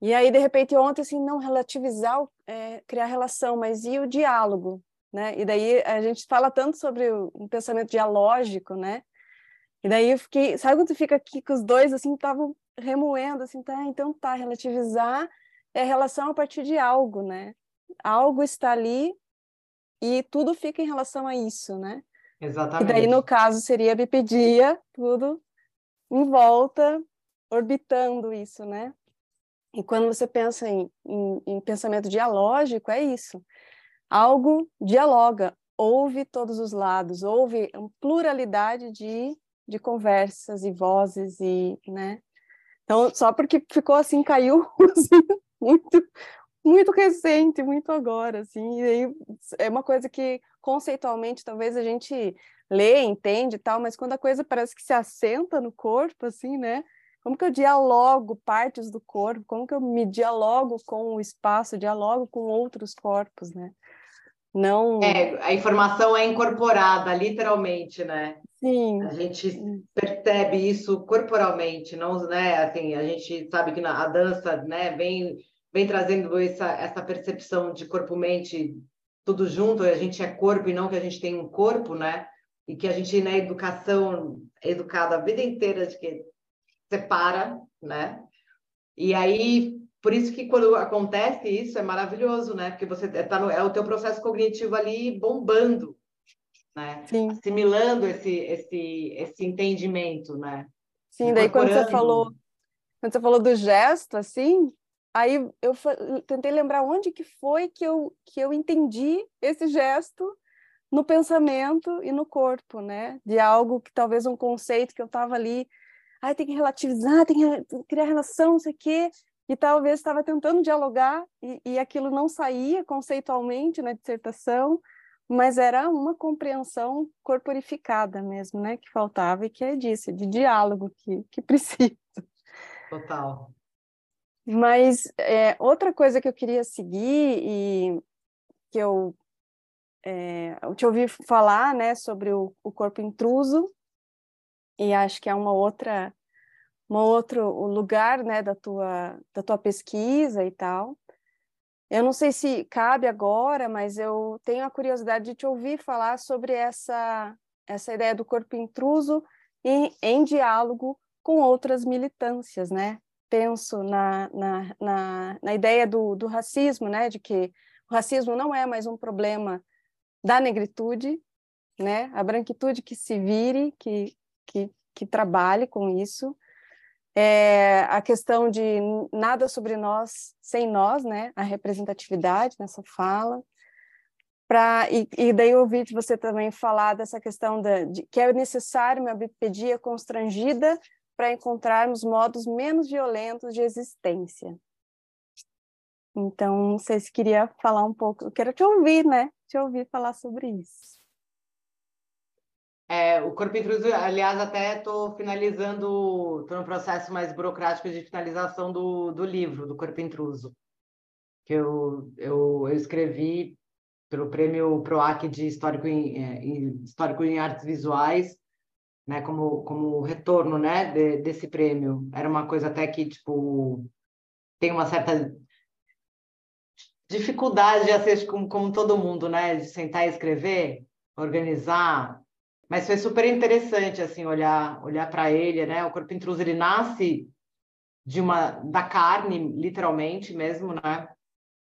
E aí, de repente, ontem, assim, não relativizar, é, criar relação, mas e o diálogo? Né? E daí a gente fala tanto sobre o, pensamento dialógico, né? E daí eu fiquei, sabe quando tu fica aqui com os dois, assim, estavam remoendo, assim, tá, então tá, relativizar é relação a partir de algo, né? Algo está ali e tudo fica em relação a isso, né? Exatamente. E daí, no caso, seria a bipedia, tudo em volta, orbitando isso, né? E quando você pensa em, em, em pensamento dialógico, é isso. Algo dialoga, ouve todos os lados, ouve uma pluralidade de, de conversas e vozes e, né? Então, só porque ficou assim, caiu assim, muito, muito recente, muito agora, assim, e aí é uma coisa que conceitualmente talvez a gente lê, entende e tal, mas quando a coisa parece que se assenta no corpo, assim, né? Como que eu dialogo partes do corpo? Como que eu me dialogo com o espaço, dialogo com outros corpos, né? Não. É, a informação é incorporada, literalmente, né? Sim. A gente percebe isso corporalmente, não, né? Assim, a gente sabe que na, a dança, né, vem, vem trazendo essa, essa percepção de corpo-mente tudo junto, a gente é corpo e não que a gente tem um corpo, né? E que a gente, na educação, é educado a vida inteira de que separa, né? E aí, por isso que quando acontece isso é maravilhoso, né? Porque você tá no, é o teu processo cognitivo ali bombando, né? Sim. Assimilando esse esse esse entendimento, né? Sim, daí quando você falou quando você falou do gesto assim, aí eu tentei lembrar onde que foi que eu que eu entendi esse gesto no pensamento e no corpo, né? De algo que talvez um conceito que eu estava ali ah, tem que relativizar, tem que criar relação, não sei o quê, e talvez estava tentando dialogar e, e aquilo não saía conceitualmente na dissertação, mas era uma compreensão corporificada mesmo, né, que faltava e que é disso, de diálogo que, que precisa. Total. Mas é, outra coisa que eu queria seguir e que eu, é, eu te ouvi falar, né, sobre o, o corpo intruso, e acho que é uma outra um outro lugar né da tua da tua pesquisa e tal. Eu não sei se cabe agora mas eu tenho a curiosidade de te ouvir falar sobre essa essa ideia do corpo intruso em, em diálogo com outras militâncias né? Penso na, na, na, na ideia do, do racismo né? De que o racismo não é mais um problema da negritude né? A branquitude que se vire que que, que trabalhe com isso. É, a questão de nada sobre nós sem nós, né? A representatividade nessa fala. Pra, e, e daí eu ouvi você também falar dessa questão da, de, que é necessário uma bipedia constrangida para encontrarmos modos menos violentos de existência. Então, se queria falar um pouco, eu quero te ouvir, né? Te ouvir falar sobre isso. É, o corpo intruso, aliás, até estou finalizando, estou no processo mais burocrático de finalização do, do livro, do corpo intruso, que eu, eu, eu escrevi pelo prêmio PROAC de Histórico em, é, em, Histórico em Artes Visuais, né, como, como retorno né, de, desse prêmio. Era uma coisa até que, tipo, tem uma certa dificuldade de como, como todo mundo, né, de sentar e escrever, organizar, mas foi super interessante assim olhar olhar para ele, né? O corpo intruso ele nasce de uma da carne, literalmente mesmo, né?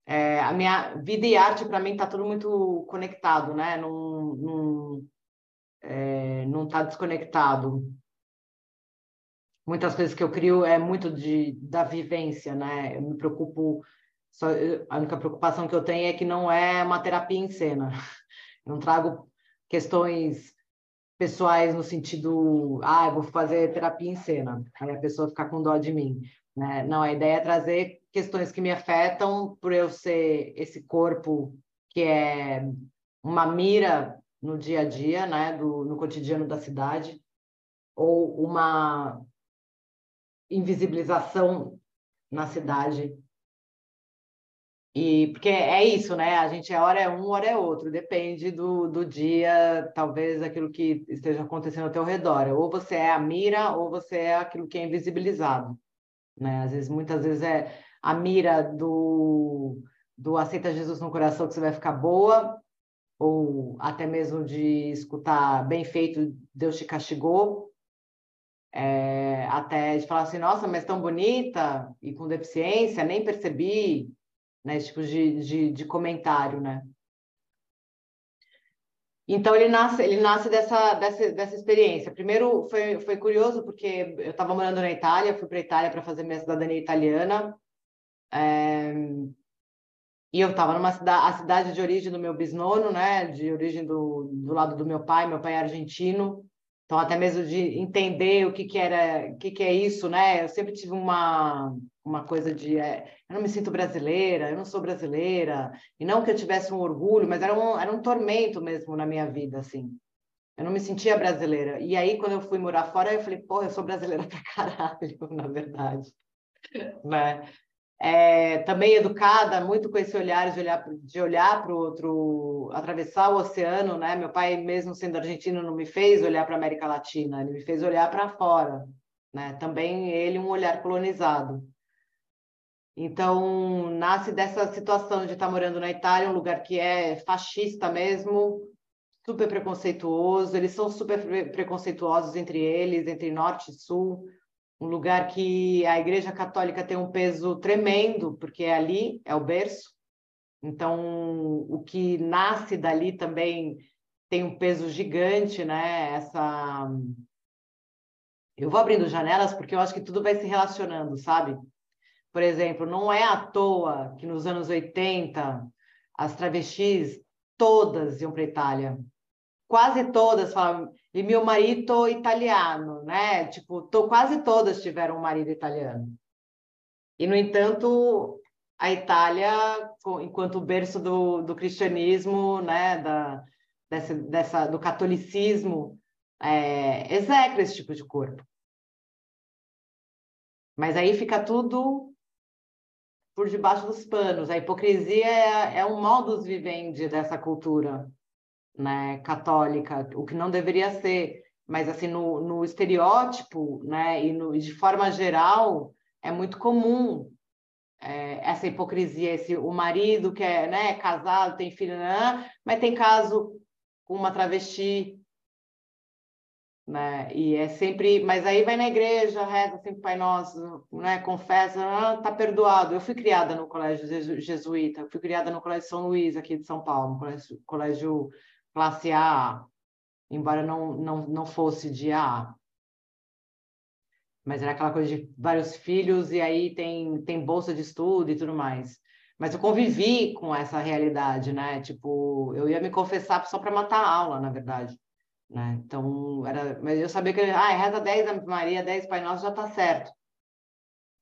É, a minha vida e arte para mim está tudo muito conectado, né? Não não é, não está desconectado. Muitas coisas que eu crio é muito de da vivência, né? Eu me preocupo só, a única preocupação que eu tenho é que não é uma terapia em cena. Eu não trago questões pessoais no sentido, ah, eu vou fazer terapia em cena, aí a pessoa ficar com dó de mim. Né? Não, a ideia é trazer questões que me afetam por eu ser esse corpo que é uma mira no dia a dia, né, do, no cotidiano da cidade, ou uma invisibilização na cidade e porque é isso, né? A gente é hora é um, hora é outro, depende do, do dia, talvez aquilo que esteja acontecendo ao teu redor. Ou você é a mira, ou você é aquilo que é invisibilizado. Né? Às vezes, muitas vezes é a mira do, do aceita Jesus no coração que você vai ficar boa, ou até mesmo de escutar bem feito, Deus te castigou, É, até de falar assim, nossa, mas tão bonita e com deficiência, nem percebi, né? Esse tipo de, de, de comentário, né? Então ele nasce, ele nasce dessa, dessa, dessa experiência. Primeiro foi, foi curioso porque eu estava morando na Itália, fui para a Itália para fazer minha cidadania italiana. É, e eu estava numa cidade, a cidade de origem do meu bisnono, né? De origem do, do lado do meu pai, meu pai é argentino. Então até mesmo de entender o que que era, o que que é isso, né? Eu sempre tive uma uma coisa de é, eu não me sinto brasileira, eu não sou brasileira, e não que eu tivesse um orgulho, mas era um, era um tormento mesmo na minha vida, assim. Eu não me sentia brasileira. E aí, quando eu fui morar fora, eu falei, pô, eu sou brasileira pra caralho, na verdade. né? É, também educada, muito com esse olhar de olhar de olhar para o outro, atravessar o oceano, né? Meu pai, mesmo sendo argentino, não me fez olhar para América Latina, ele me fez olhar para fora, né? Também ele um olhar colonizado. Então, nasce dessa situação de estar morando na Itália, um lugar que é fascista mesmo, super preconceituoso. Eles são super preconceituosos entre eles, entre norte e sul. Um lugar que a Igreja Católica tem um peso tremendo, porque é ali, é o berço. Então, o que nasce dali também tem um peso gigante, né? Essa eu vou abrindo janelas porque eu acho que tudo vai se relacionando, sabe? Por exemplo, não é à toa que nos anos 80 as travestis todas iam para a Itália. Quase todas falavam, e meu marido italiano, né? Tipo, tô, quase todas tiveram um marido italiano. E, no entanto, a Itália, enquanto berço do, do cristianismo, né? Da, dessa, dessa, do catolicismo, é, execra esse tipo de corpo. Mas aí fica tudo por debaixo dos panos. A hipocrisia é, é um modus vivendi dessa cultura né, católica, o que não deveria ser. Mas, assim, no, no estereótipo, né, e no, de forma geral, é muito comum é, essa hipocrisia, esse, o marido que é né, casado, tem filho, mas tem caso com uma travesti, né? E é sempre, mas aí vai na igreja, reza sempre Pai Nosso, né? Confessa, ah, tá perdoado. Eu fui criada no colégio jesuíta, fui criada no colégio São Luís aqui de São Paulo, colégio, colégio classe A, embora não não não fosse de A. Mas era aquela coisa de vários filhos e aí tem tem bolsa de estudo e tudo mais. Mas eu convivi com essa realidade, né? Tipo, eu ia me confessar só para matar a aula, na verdade. Né? Então, era, mas eu sabia que, ah, reza 10 Ave Maria, 10 Pai Nosso, já está certo.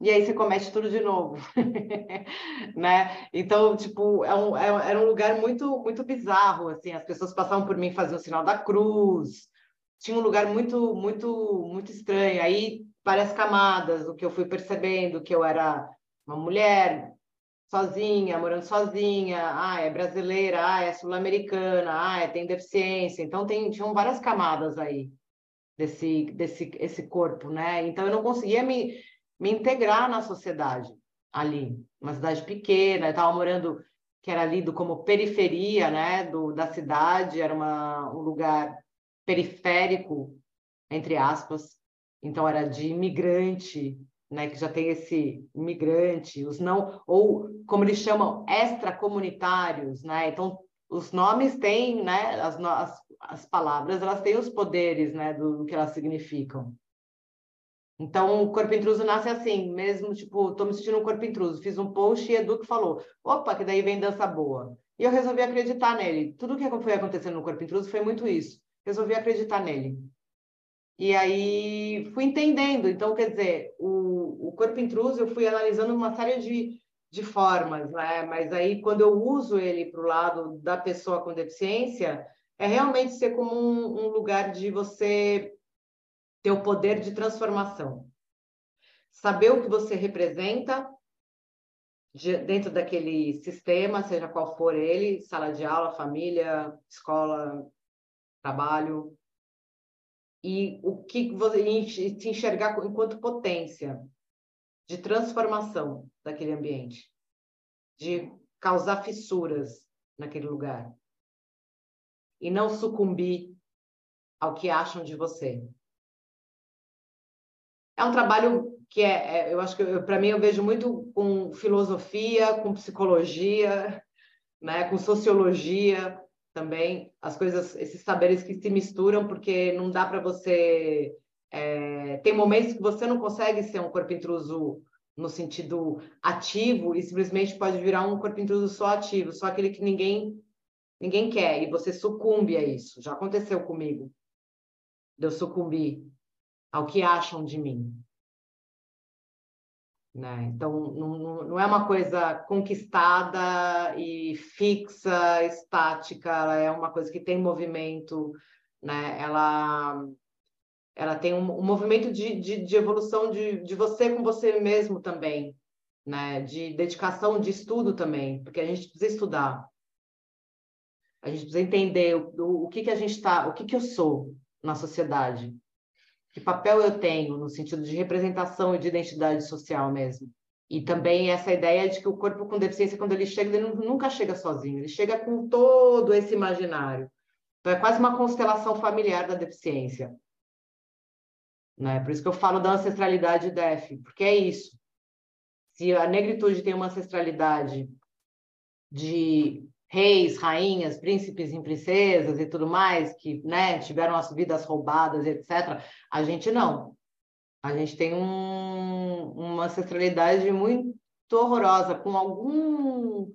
E aí você comete tudo de novo, né? Então, tipo, é um, é, era um lugar muito, muito bizarro, assim, as pessoas passavam por mim fazendo o sinal da cruz, tinha um lugar muito, muito, muito estranho. Aí, várias camadas, o que eu fui percebendo, que eu era uma mulher sozinha, morando sozinha, ah, é brasileira, ah, é sul-americana, ah, é, tem deficiência. Então tem, tinham várias camadas aí desse, desse esse corpo, né? Então eu não conseguia me, me integrar na sociedade ali, uma cidade pequena, eu estava morando que era lido como periferia, né, do, da cidade, era uma, um lugar periférico, entre aspas, então era de imigrante, né, que já tem esse imigrante, os não, ou como eles chamam, extracomunitários, né? Então, os nomes têm, né, as, as, as palavras, elas têm os poderes, né, do, do, que elas significam. Então, o corpo intruso nasce assim, mesmo, tipo, tô me sentindo um corpo intruso, fiz um post e Edu que falou, opa, que daí vem dança boa. E eu resolvi acreditar nele. Tudo que foi acontecendo no corpo intruso foi muito isso. Resolvi acreditar nele. E aí fui entendendo. Então, quer dizer, o, o corpo intruso eu fui analisando uma série de, de formas, né? Mas aí, quando eu uso ele para o lado da pessoa com deficiência, é realmente ser como um, um lugar de você ter o poder de transformação. Saber o que você representa de, dentro daquele sistema, seja qual for ele, sala de aula, família, escola, trabalho, e o que você se enxergar enquanto potência de transformação daquele ambiente, de causar fissuras naquele lugar e não sucumbir ao que acham de você. é um trabalho que é, é eu acho que para mim eu vejo muito com filosofia, com psicologia, né, com sociologia também, as coisas, esses saberes que se misturam, porque não dá para você. É, tem momentos que você não consegue ser um corpo intruso no sentido ativo e simplesmente pode virar um corpo intruso só ativo, só aquele que ninguém ninguém quer e você sucumbe a isso. Já aconteceu comigo. Eu sucumbir ao que acham de mim. Né? Então, não, não é uma coisa conquistada e fixa, estática, ela é uma coisa que tem movimento, né? ela, ela tem um, um movimento de, de, de evolução de, de você com você mesmo também, né? de dedicação, de estudo também, porque a gente precisa estudar. A gente precisa entender o, o, o que, que a gente está, o que, que eu sou na sociedade, que papel eu tenho no sentido de representação e de identidade social mesmo. E também essa ideia de que o corpo com deficiência, quando ele chega, ele nunca chega sozinho, ele chega com todo esse imaginário. Então, é quase uma constelação familiar da deficiência. Né? Por isso que eu falo da ancestralidade DEF, porque é isso. Se a negritude tem uma ancestralidade de reis, rainhas, príncipes e princesas e tudo mais, que né, tiveram as vidas roubadas, etc. A gente não. A gente tem um, uma ancestralidade muito horrorosa, com algum.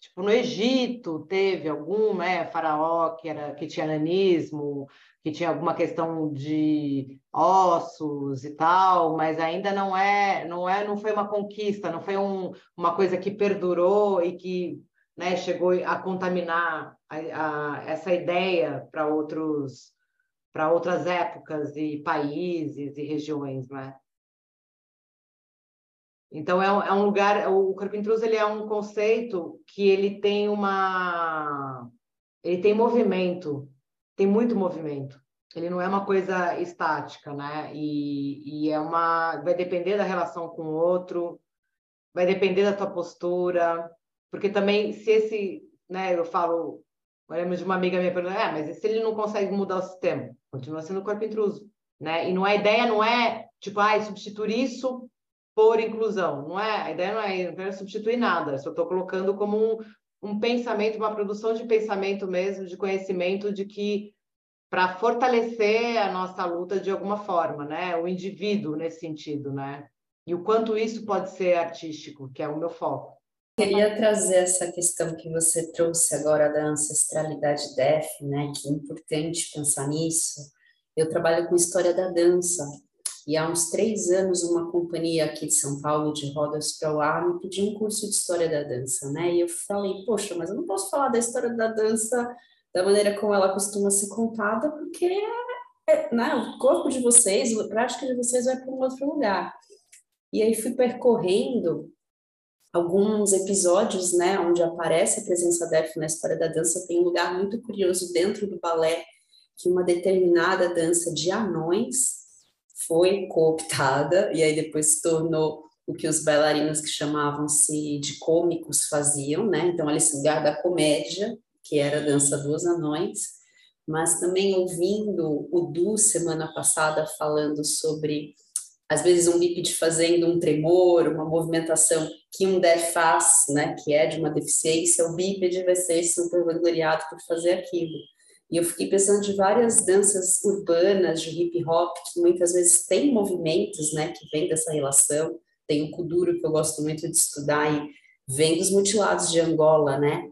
Tipo, no Egito teve algum né, faraó que, era, que tinha nanismo, que tinha alguma questão de ossos e tal, mas ainda não é, não é, não foi uma conquista, não foi um, uma coisa que perdurou e que né, chegou a contaminar a, a, essa ideia para outros para outras épocas e países e regiões, né? Então é um, é um lugar, o corpo ele é um conceito que ele tem uma ele tem movimento, tem muito movimento. Ele não é uma coisa estática, né? E, e é uma vai depender da relação com o outro, vai depender da tua postura, porque também, se esse, né, eu falo, lembro de uma amiga minha perguntando, é, mas se ele não consegue mudar o sistema? Continua sendo corpo intruso, né? E não a ideia não é, tipo, ah, substituir isso por inclusão. Não é, a ideia não é, não quero substituir nada, só estou colocando como um, um pensamento, uma produção de pensamento mesmo, de conhecimento de que para fortalecer a nossa luta de alguma forma, né? O indivíduo nesse sentido, né? E o quanto isso pode ser artístico, que é o meu foco. Queria trazer essa questão que você trouxe agora da ancestralidade DEF, né? Que é importante pensar nisso. Eu trabalho com história da dança e há uns três anos uma companhia aqui de São Paulo de rodas para o ar me pediu um curso de história da dança, né? E eu falei, poxa, mas eu não posso falar da história da dança da maneira como ela costuma ser contada, porque é, né, o corpo de vocês, a prática de vocês vai para um outro lugar. E aí fui percorrendo alguns episódios, né, onde aparece a presença def na história da dança, tem um lugar muito curioso dentro do balé que uma determinada dança de anões foi cooptada e aí depois se tornou o que os bailarinos que chamavam-se de cômicos faziam, né? Então esse lugar da comédia, que era a dança dos anões, mas também ouvindo o Du semana passada falando sobre às vezes um bípede fazendo um tremor, uma movimentação que um DEF faz, né, que é de uma deficiência, o bípede vai ser super vangloriado por fazer aquilo. E eu fiquei pensando de várias danças urbanas, de hip hop, que muitas vezes tem movimentos, né, que vem dessa relação. Tem o kuduro, que eu gosto muito de estudar, e vem dos mutilados de Angola, né?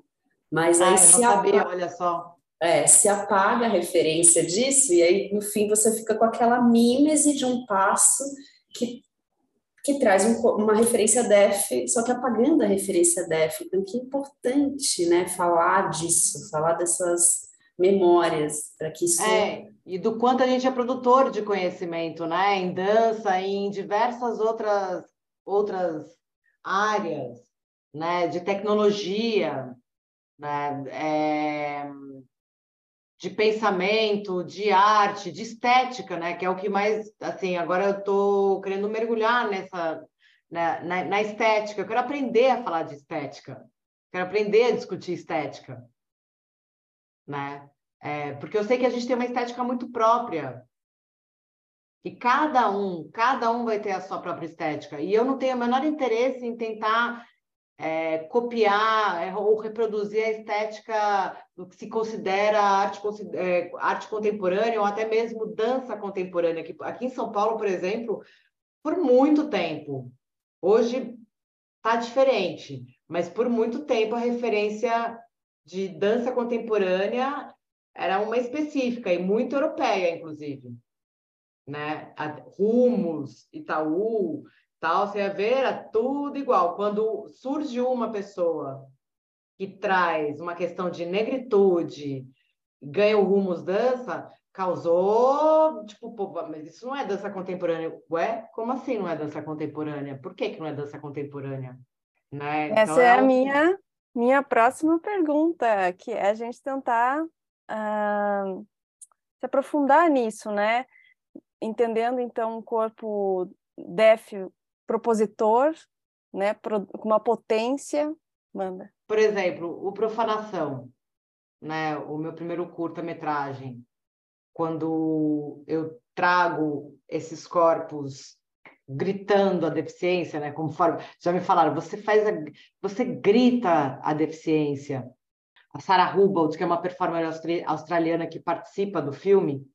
Mas aí ah, se apaga, olha só. É, se apaga a referência disso, e aí no fim você fica com aquela mímese de um passo que, que traz um, uma referência def, só que apagando a referência def. Então, que importante, né, falar disso, falar dessas memórias, para que isso... É, e do quanto a gente é produtor de conhecimento, né, em dança, em diversas outras, outras áreas, né, de tecnologia, né, é, de pensamento, de arte, de estética, né? Que é o que mais, assim, agora eu estou querendo mergulhar nessa, né, na, na, estética. Eu quero aprender a falar de estética. Quero aprender a discutir estética, né? É, porque eu sei que a gente tem uma estética muito própria, que cada um, cada um vai ter a sua própria estética. E eu não tenho o menor interesse em tentar é, copiar é, ou reproduzir a estética do que se considera arte, é, arte contemporânea ou até mesmo dança contemporânea. Aqui, aqui em São Paulo, por exemplo, por muito tempo, hoje está diferente, mas por muito tempo a referência de dança contemporânea era uma específica e muito europeia, inclusive né? Rumos, Itaú, tal, você ia ver, era tudo igual. Quando surge uma pessoa que traz uma questão de negritude, ganha o Rumos Dança, causou, tipo, pô, mas isso não é dança contemporânea. Ué, como assim não é dança contemporânea? Por que, que não é dança contemporânea? Né? Essa então, é, a minha, minha próxima pergunta, que é a gente tentar uh, se aprofundar nisso, né? entendendo então um corpo def propositor, né, com uma potência, manda. Por exemplo, o Profanação, né, o meu primeiro curta-metragem, quando eu trago esses corpos gritando a deficiência, né, conforme já me falaram, você faz a, você grita a deficiência. A Sarah Rubald, que é uma performer australiana que participa do filme,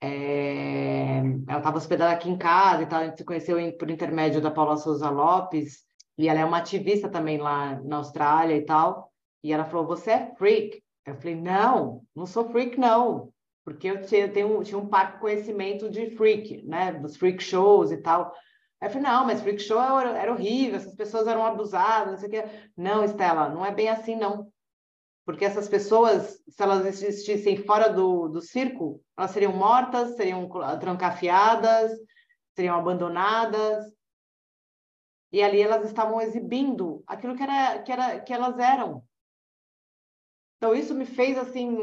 é, ela estava hospedada aqui em casa e tal, a gente se conheceu em, por intermédio da Paula Souza Lopes, e ela é uma ativista também lá na Austrália e tal. E ela falou: Você é freak? Eu falei: Não, não sou freak, não. Porque eu tinha, tenho, tinha um parco conhecimento de freak, né? Dos freak shows e tal. Aí eu falei: Não, mas freak show era, era horrível, essas pessoas eram abusadas, não sei o quê. Não, Estela, não é bem assim, não porque essas pessoas, se elas existissem fora do, do circo, elas seriam mortas, seriam trancafiadas, seriam abandonadas. E ali elas estavam exibindo aquilo que, era, que, era, que elas eram. Então, isso me fez, assim,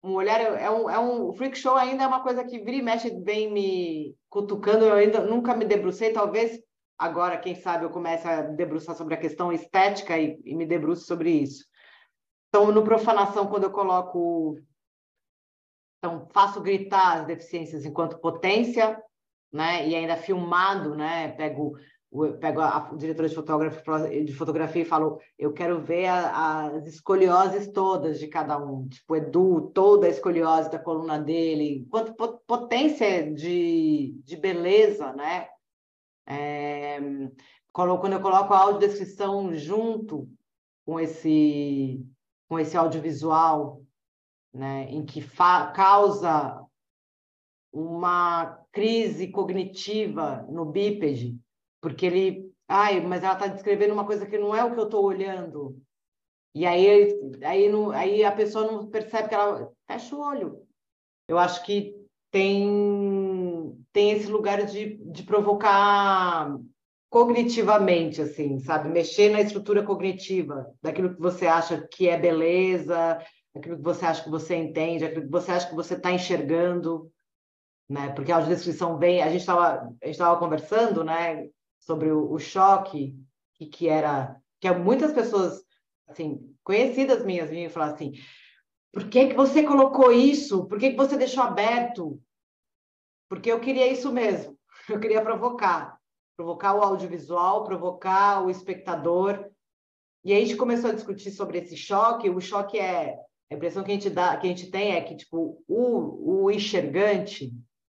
um olhar... É um, é um, o freak show ainda é uma coisa que vira e mexe bem me cutucando. Eu ainda nunca me debrucei, talvez agora, quem sabe, eu comece a debruçar sobre a questão estética e, e me debruço sobre isso. Então, no Profanação, quando eu coloco. Então, faço gritar as deficiências enquanto potência, né? E ainda filmado, né? Pego, pego a, diretora de fotografia, de fotografia e falo: eu quero ver a, as escolioses todas de cada um. Tipo, Edu, toda a escoliose da coluna dele, quanto potência de, de beleza, né? É, quando eu coloco a audiodescrição junto com esse com esse audiovisual, né, em que causa uma crise cognitiva no bípede, porque ele, ai, mas ela está descrevendo uma coisa que não é o que eu estou olhando. E aí, aí, não, aí a pessoa não percebe que ela fecha o olho. Eu acho que tem, tem esse lugar de, de provocar cognitivamente, assim, sabe? Mexer na estrutura cognitiva, daquilo que você acha que é beleza, daquilo que você acha que você entende, daquilo que você acha que você está enxergando, né? Porque a audiodescrição vem... A gente estava conversando, né? Sobre o, o choque, que, que era... Que muitas pessoas, assim, conhecidas minhas, vinham falar assim, por que, que você colocou isso? Por que, que você deixou aberto? Porque eu queria isso mesmo. Eu queria provocar provocar o audiovisual, provocar o espectador. E aí a gente começou a discutir sobre esse choque. O choque é a impressão que a gente dá, que a gente tem é que tipo o, o enxergante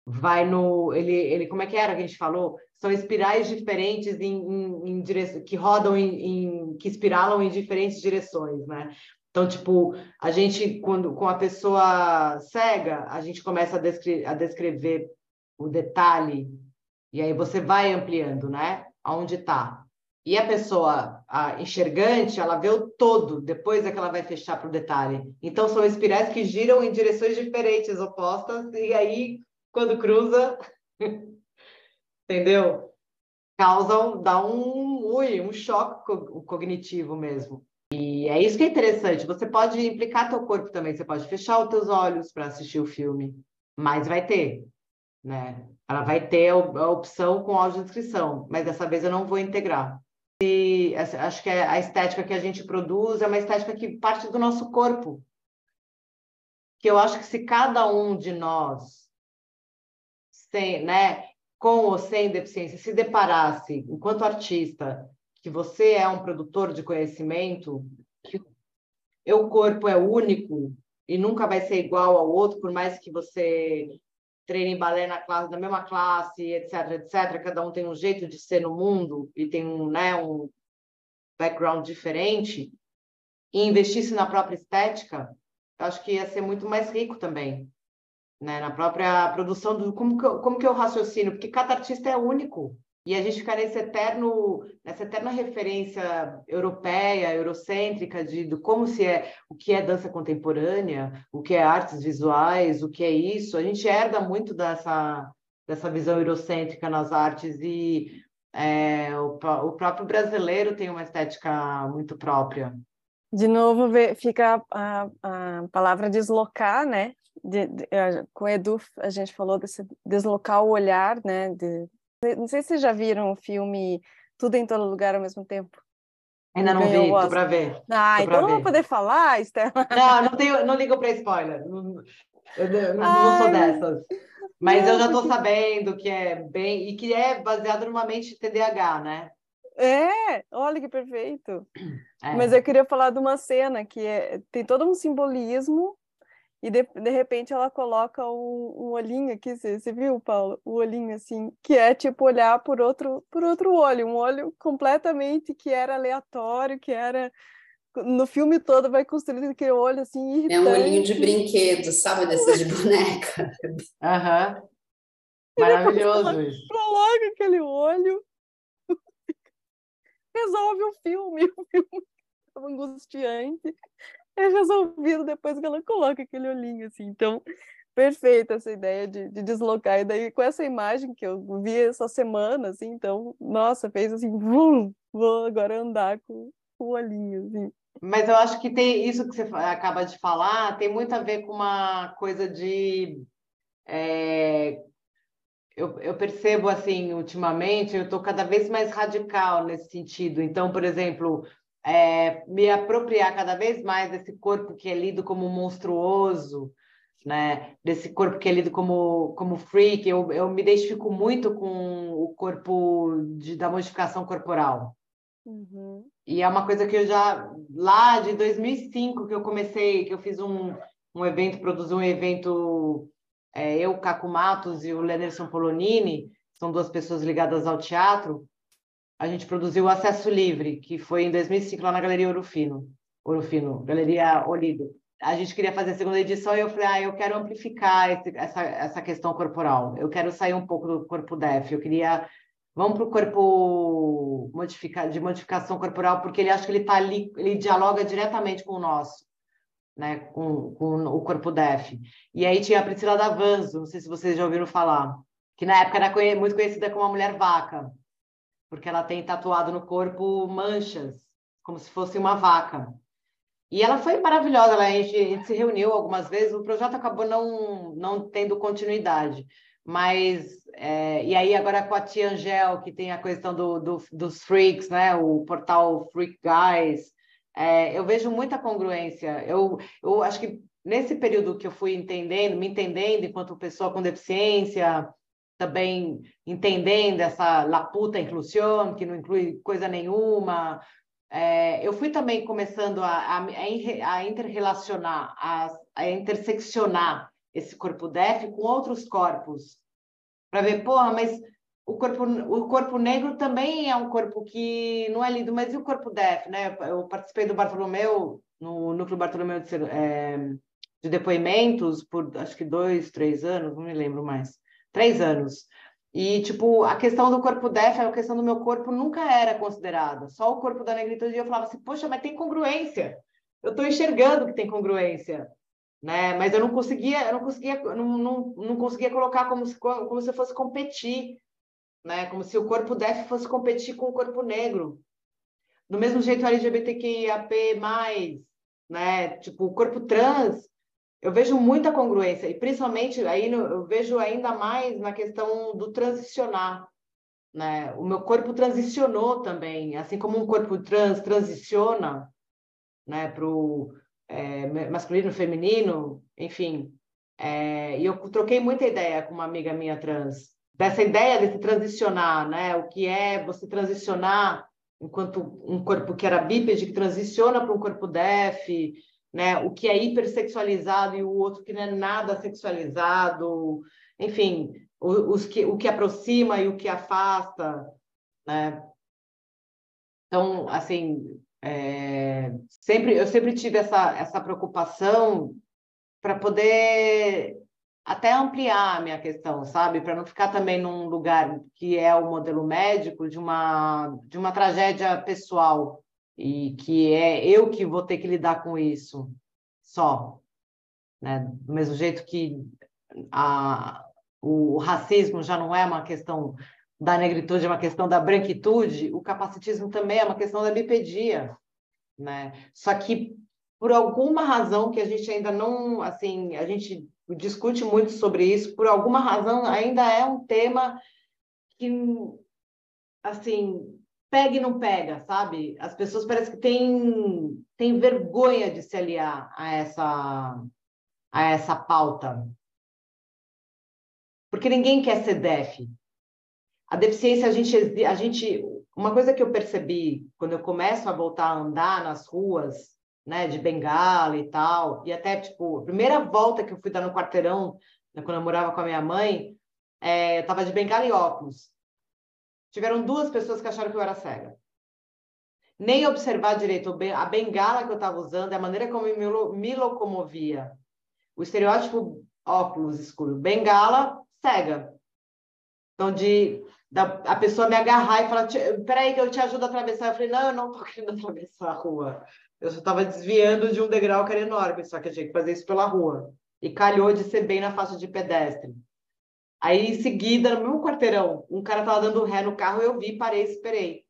vai no ele ele como é que era que a gente falou são espirais diferentes em, em, em direção que rodam em, em, que espiralam em diferentes direções né então tipo a gente quando com a pessoa cega a gente começa a, descre a descrever o detalhe e aí você vai ampliando, né? Aonde está. E a pessoa a enxergante, ela vê o todo, depois é que ela vai fechar para o detalhe. Então, são espirais que giram em direções diferentes, opostas, e aí, quando cruza, entendeu? Causam, dá um, ui, um choque cognitivo mesmo. E é isso que é interessante. Você pode implicar teu corpo também, você pode fechar os teus olhos para assistir o filme, mas vai ter, né? Ela vai ter a opção com audiodescrição, mas dessa vez eu não vou integrar. E acho que é a estética que a gente produz é uma estética que parte do nosso corpo. Que eu acho que se cada um de nós sem, né, com ou sem deficiência, se deparasse, enquanto artista, que você é um produtor de conhecimento, que o corpo é único e nunca vai ser igual ao outro, por mais que você treine em balé na classe, na mesma classe, etc, etc. Cada um tem um jeito de ser no mundo e tem um, né, um background diferente. E investisse na própria estética, eu acho que ia ser muito mais rico também né? na própria produção do como que, eu, como que eu raciocino, porque cada artista é único. E a gente fica nesse eterno, nessa eterna referência europeia, eurocêntrica de, de como se é, o que é dança contemporânea, o que é artes visuais, o que é isso. A gente herda muito dessa, dessa visão eurocêntrica nas artes e é, o, o próprio brasileiro tem uma estética muito própria. De novo, fica a, a palavra deslocar, né? de, de, com o Edu a gente falou desse deslocar o olhar, né? De, não sei se vocês já viram o filme Tudo em Todo Lugar ao mesmo tempo. Ainda não vi, tô para ver. Ah, então não vou poder falar, Estela. Não, não, tenho, não ligo para spoiler. Não, eu não, não sou dessas. Mas eu já estou sabendo que é bem. E que é baseado numa mente TDAH, né? É, olha que perfeito. É. Mas eu queria falar de uma cena que é, tem todo um simbolismo e de, de repente ela coloca um, um olhinho aqui, você, você viu, Paulo? O olhinho assim, que é tipo olhar por outro, por outro olho, um olho completamente que era aleatório, que era no filme todo vai construindo aquele olho assim irritante. É um olhinho de brinquedo, sabe, desses de boneca. Aham. Uhum. Maravilhoso. Coloca aquele olho, resolve o filme, o filme é angustiante é resolvido depois que ela coloca aquele olhinho, assim. Então, perfeita essa ideia de, de, deslocar. E daí, com essa imagem que eu vi essa semana, assim, então, nossa, fez assim, vum, vou agora andar com, com o olhinho, assim. Mas eu acho que tem isso que você acaba de falar, tem muito a ver com uma coisa de. É, eu, eu percebo, assim, ultimamente, eu estou cada vez mais radical nesse sentido. Então, por exemplo, é, me apropriar cada vez mais desse corpo que é lido como monstruoso, né? desse corpo que é lido como, como freak. Eu, eu me identifico muito com o corpo de, da modificação corporal. Uhum. E é uma coisa que eu já, lá de 2005, que eu comecei, que eu fiz um, um evento, produzi um evento, é, eu, Caco Matos e o Lenerson Polonini, são duas pessoas ligadas ao teatro, a gente produziu o Acesso Livre, que foi em 2005 lá na Galeria Ouro Fino, Ouro Fino, Galeria Olido. A gente queria fazer a segunda edição e eu falei, ah, eu quero amplificar esse, essa, essa questão corporal. Eu quero sair um pouco do corpo DEF. Eu queria vamos para o corpo modifica, de modificação corporal, porque ele acha que ele está ali, ele dialoga diretamente com o nosso, né? com, com o corpo DEF. E aí tinha a Priscila Davanzo, não sei se vocês já ouviram falar, que na época era muito conhecida como a mulher vaca porque ela tem tatuado no corpo manchas, como se fosse uma vaca. E ela foi maravilhosa, ela, a, gente, a gente se reuniu algumas vezes, o projeto acabou não, não tendo continuidade. Mas, é, e aí agora com a Tia Angel, que tem a questão do, do, dos freaks, né? o portal Freak Guys, é, eu vejo muita congruência. Eu, eu acho que nesse período que eu fui entendendo, me entendendo enquanto pessoa com deficiência, também entendendo essa laputa inclusão, que não inclui coisa nenhuma. É, eu fui também começando a, a, a interrelacionar, a, a interseccionar esse corpo DEF com outros corpos, para ver, porra, mas o corpo, o corpo negro também é um corpo que não é lido, mas e o corpo DEF, né? Eu participei do Bartolomeu, no Núcleo Bartolomeu de, é, de Depoimentos, por acho que dois, três anos, não me lembro mais três anos. E, tipo, a questão do corpo def, a questão do meu corpo nunca era considerada. Só o corpo da negritude eu falava assim, poxa, mas tem congruência. Eu estou enxergando que tem congruência. Né? Mas eu não conseguia, eu não conseguia, não, não, não conseguia colocar como se, como se fosse competir, né? Como se o corpo def fosse competir com o corpo negro. Do mesmo jeito o LGBTQIAP+, né? Tipo, o corpo trans eu vejo muita congruência, e principalmente aí no, eu vejo ainda mais na questão do transicionar. Né? O meu corpo transicionou também, assim como um corpo trans transiciona né, para o é, masculino, feminino, enfim. É, e eu troquei muita ideia com uma amiga minha trans, dessa ideia de se transicionar, né? O que é você transicionar enquanto um corpo que era bípede que transiciona para um corpo def, né? O que é hipersexualizado e o outro que não é nada sexualizado, enfim, os que, o que aproxima e o que afasta, né? Então, assim, é, sempre eu sempre tive essa essa preocupação para poder até ampliar a minha questão, sabe? Para não ficar também num lugar que é o modelo médico de uma, de uma tragédia pessoal e que é eu que vou ter que lidar com isso só. Né? Do mesmo jeito que a, o racismo já não é uma questão da negritude, é uma questão da branquitude, o capacitismo também é uma questão da bipedia. Né? Só que por alguma razão que a gente ainda não, assim, a gente discute muito sobre isso, por alguma razão ainda é um tema que, assim, pega e não pega, sabe? As pessoas parecem que têm, têm vergonha de se aliar a essa, a essa pauta. Porque ninguém quer ser DEF. A deficiência, a gente, a gente. Uma coisa que eu percebi quando eu começo a voltar a andar nas ruas, né, de bengala e tal. E até, tipo, a primeira volta que eu fui dar no quarteirão, né, quando eu morava com a minha mãe, é, eu tava de bengala e óculos. Tiveram duas pessoas que acharam que eu era cega. Nem observar direito a bengala que eu estava usando, a maneira como eu me locomovia. O estereótipo óculos escuro, bengala, cega. Então, de da, a pessoa me agarrar e falar, peraí que eu te ajudo a atravessar. Eu falei, não, eu não tô querendo atravessar a rua. Eu só estava desviando de um degrau que era enorme, só que eu tinha que fazer isso pela rua. E calhou de ser bem na faixa de pedestre. Aí, em seguida, no mesmo quarteirão, um cara estava dando ré no carro, eu vi, parei, esperei.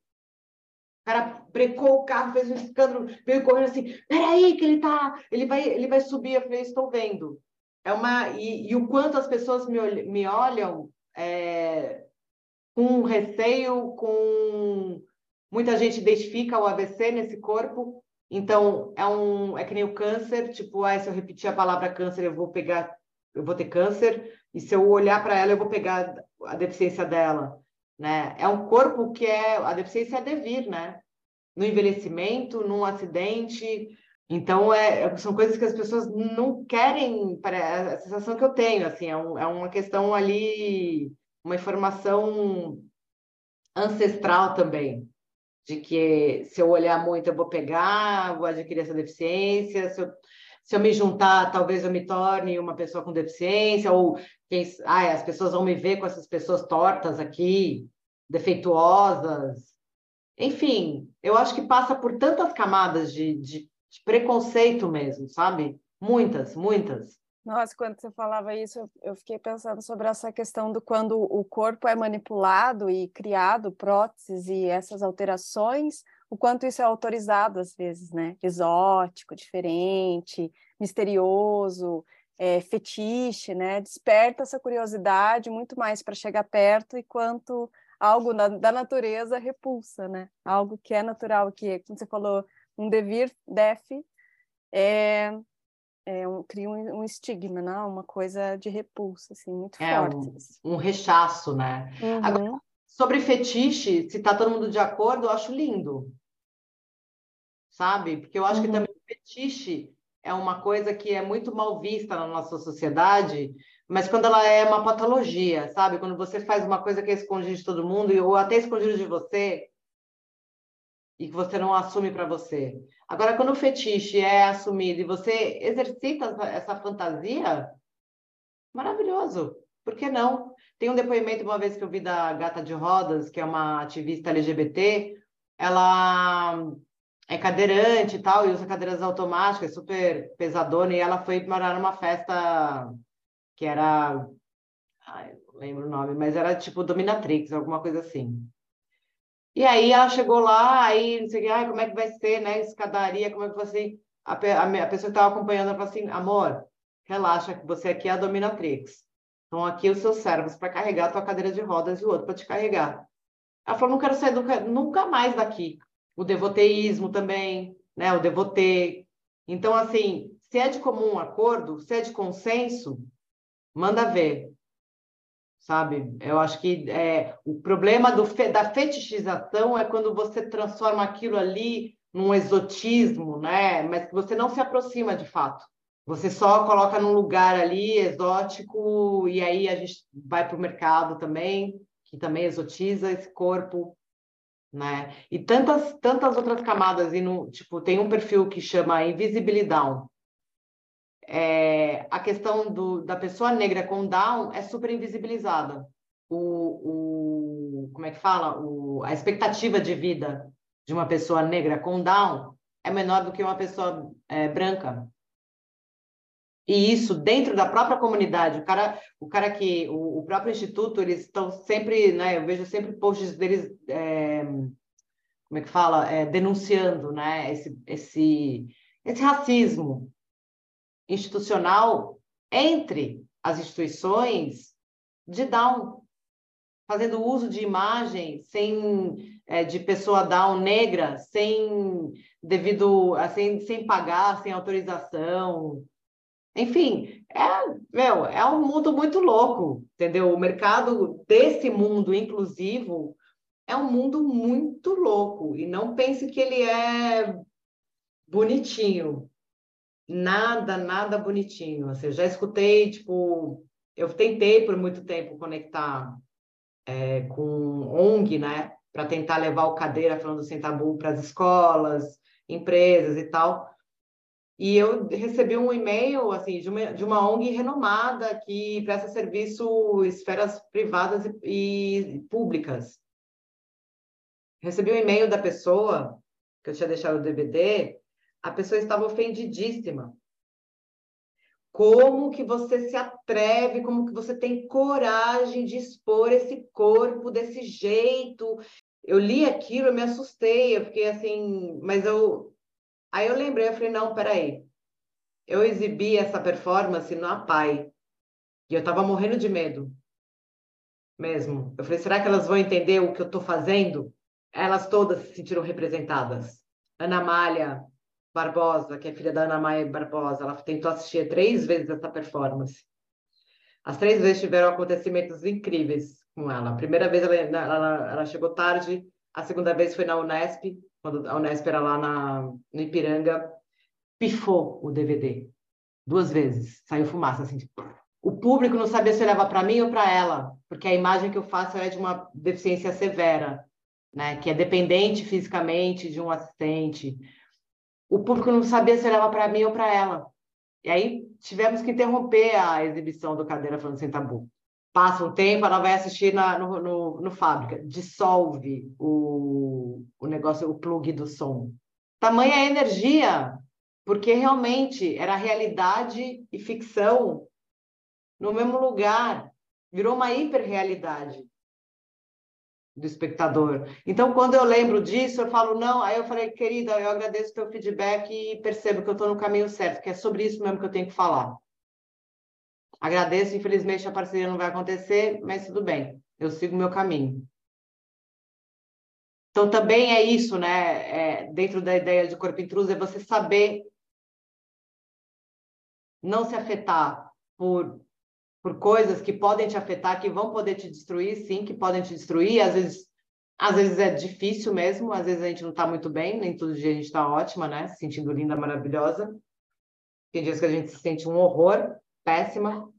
O cara brecou o carro, fez um escândalo, veio correndo assim, peraí que ele tá, ele vai, ele vai subir. Eu falei, estou vendo. É uma e, e o quanto as pessoas me, olham, me olham é, com receio, com muita gente identifica o AVC nesse corpo então, é um é que nem o câncer, tipo, ah, se eu repetir a palavra câncer, eu vou pegar, eu vou ter câncer, e se eu olhar para ela, eu vou pegar a deficiência dela, né? É um corpo que é a deficiência é devir, né? No envelhecimento, num acidente. Então, é, é são coisas que as pessoas não querem, para a sensação que eu tenho, assim, é, um, é uma questão ali, uma informação ancestral também, de que se eu olhar muito eu vou pegar, vou adquirir essa deficiência, se eu, se eu me juntar, talvez eu me torne uma pessoa com deficiência, ou quem, ai, as pessoas vão me ver com essas pessoas tortas aqui, defeituosas. Enfim, eu acho que passa por tantas camadas de, de, de preconceito mesmo, sabe? Muitas, muitas. Nossa, quando você falava isso, eu fiquei pensando sobre essa questão do quando o corpo é manipulado e criado próteses e essas alterações, o quanto isso é autorizado às vezes, né? Exótico, diferente, misterioso, é, fetiche, né? Desperta essa curiosidade muito mais para chegar perto e quanto algo na, da natureza repulsa, né? Algo que é natural, que, como você falou, um devir, def, é, é, um, cria um, um, estigma, né? uma coisa de repulsa, assim, muito é, forte. Um, assim. um rechaço, né? Uhum. Agora, sobre fetiche, se tá todo mundo de acordo, eu acho lindo. Sabe? Porque eu acho uhum. que também fetiche é uma coisa que é muito mal vista na nossa sociedade, mas quando ela é uma patologia, sabe? Quando você faz uma coisa que é escondida de todo mundo, ou até escondida de você, e que você não assume para você. Agora, quando o fetiche é assumido e você exercita essa fantasia, maravilhoso. Por que não? Tem um depoimento uma vez que eu vi da Gata de Rodas, que é uma ativista LGBT. Ela é cadeirante e tal, e usa cadeiras automáticas, super pesadona, e ela foi morar numa festa que era. Ai, não lembro o nome, mas era tipo Dominatrix, alguma coisa assim. E aí ela chegou lá, aí não sei que, ah, como é que vai ser, né? Escadaria, como é que você. A, a, a pessoa que estava acompanhando ela falou assim: amor, relaxa, que você aqui é a dominatrix. Então, aqui os seus servos para carregar a tua cadeira de rodas e o outro para te carregar. Ela falou: não quero sair nunca, nunca mais daqui. O devoteísmo também, né? O devotê. Então, assim, se é de comum acordo, se é de consenso, manda ver. Sabe? Eu acho que é, o problema do da fetichização é quando você transforma aquilo ali num exotismo, né? Mas que você não se aproxima de fato. Você só coloca num lugar ali exótico e aí a gente vai para o mercado também, que também exotiza esse corpo, né? E tantas tantas outras camadas e no tipo tem um perfil que chama invisibilidade. É, a questão do, da pessoa negra com Down é super invisibilizada. O, o como é que fala? O, a expectativa de vida de uma pessoa negra com Down é menor do que uma pessoa é, branca. E isso dentro da própria comunidade, o cara, o cara que, o, o próprio instituto, eles estão sempre, né? Eu vejo sempre posts deles, é, como é que fala, é, denunciando, né? Esse, esse, esse racismo institucional entre as instituições de Down, fazendo uso de imagem sem é, de pessoa Down negra, sem devido, sem, sem pagar, sem autorização, enfim, é, meu, é um mundo muito louco, entendeu? O mercado desse mundo inclusivo é um mundo muito louco. E não pense que ele é bonitinho. Nada, nada bonitinho. Assim, eu já escutei, tipo, eu tentei por muito tempo conectar é, com ONG, né? Para tentar levar o cadeira falando sem tabu para as escolas, empresas e tal. E eu recebi um e-mail assim de uma, de uma ONG renomada que presta serviço esferas privadas e, e públicas. Recebi um e-mail da pessoa que eu tinha deixado o DVD, a pessoa estava ofendidíssima. Como que você se atreve, como que você tem coragem de expor esse corpo desse jeito? Eu li aquilo, eu me assustei, eu fiquei assim, mas eu Aí eu lembrei, eu falei, não, peraí. Eu exibi essa performance no APAI. E eu estava morrendo de medo. Mesmo. Eu falei, será que elas vão entender o que eu estou fazendo? Elas todas se sentiram representadas. Ana Malha Barbosa, que é filha da Ana Maia Barbosa, ela tentou assistir três vezes essa performance. As três vezes tiveram acontecimentos incríveis com ela. A primeira vez ela, ela, ela chegou tarde, a segunda vez foi na Unesp, quando a Unesp era lá na, no Ipiranga, pifou o DVD duas vezes, saiu fumaça assim. Tipo, o público não sabia se olhava para mim ou para ela, porque a imagem que eu faço é de uma deficiência severa, né, que é dependente fisicamente de um assistente. O público não sabia se olhava para mim ou para ela. E aí tivemos que interromper a exibição do Cadeira Falando Sem Tabu passa um tempo, ela vai assistir na, no, no, no, fábrica, dissolve o, o negócio, o plug do som. Tamanha energia, porque realmente era realidade e ficção no mesmo lugar, virou uma hiperrealidade do espectador. Então, quando eu lembro disso, eu falo, não, aí eu falei, querida, eu agradeço o teu feedback e percebo que eu estou no caminho certo, que é sobre isso mesmo que eu tenho que falar. Agradeço, infelizmente a parceria não vai acontecer, mas tudo bem, eu sigo meu caminho. Então, também é isso, né? É, dentro da ideia de corpo intruso, é você saber não se afetar por, por coisas que podem te afetar, que vão poder te destruir, sim, que podem te destruir. Às vezes, às vezes é difícil mesmo, às vezes a gente não está muito bem, nem todo dia a gente está ótima, né? Se sentindo linda, maravilhosa. Tem dias que a gente se sente um horror, péssima.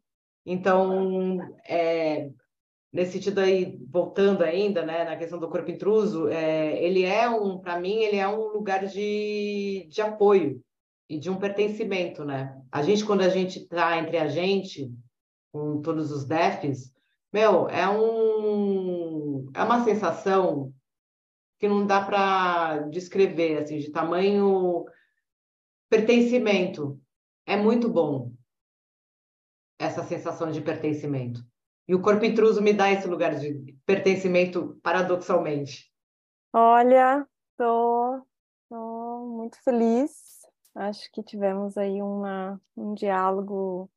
Então, é, nesse sentido aí, voltando ainda, né, na questão do corpo intruso, é, ele é um, para mim, ele é um lugar de, de apoio e de um pertencimento, né? A gente, quando a gente está entre a gente, com todos os DEFs, meu, é um, é uma sensação que não dá para descrever, assim, de tamanho pertencimento. É muito bom, essa sensação de pertencimento. E o corpo intruso me dá esse lugar de pertencimento paradoxalmente. Olha, tô, tô muito feliz. Acho que tivemos aí uma, um diálogo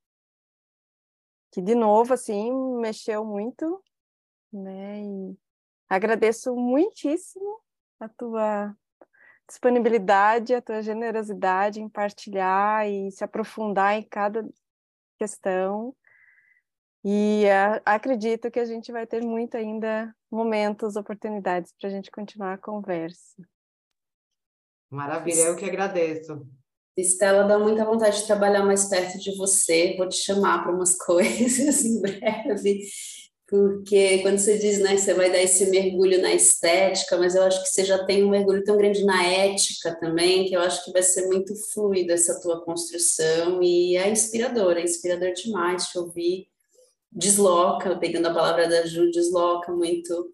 que, de novo, assim, mexeu muito, né? E agradeço muitíssimo a tua disponibilidade, a tua generosidade em partilhar e se aprofundar em cada questão. E uh, acredito que a gente vai ter muito ainda momentos, oportunidades para a gente continuar a conversa. Maravilha, eu que agradeço. Estela, dá muita vontade de trabalhar mais perto de você. Vou te chamar para umas coisas em breve, porque quando você diz, né, você vai dar esse mergulho na estética, mas eu acho que você já tem um mergulho tão grande na ética também, que eu acho que vai ser muito fluido essa tua construção e é inspirador, é inspirador demais te ouvir. Desloca, pegando a palavra da Ju, desloca muito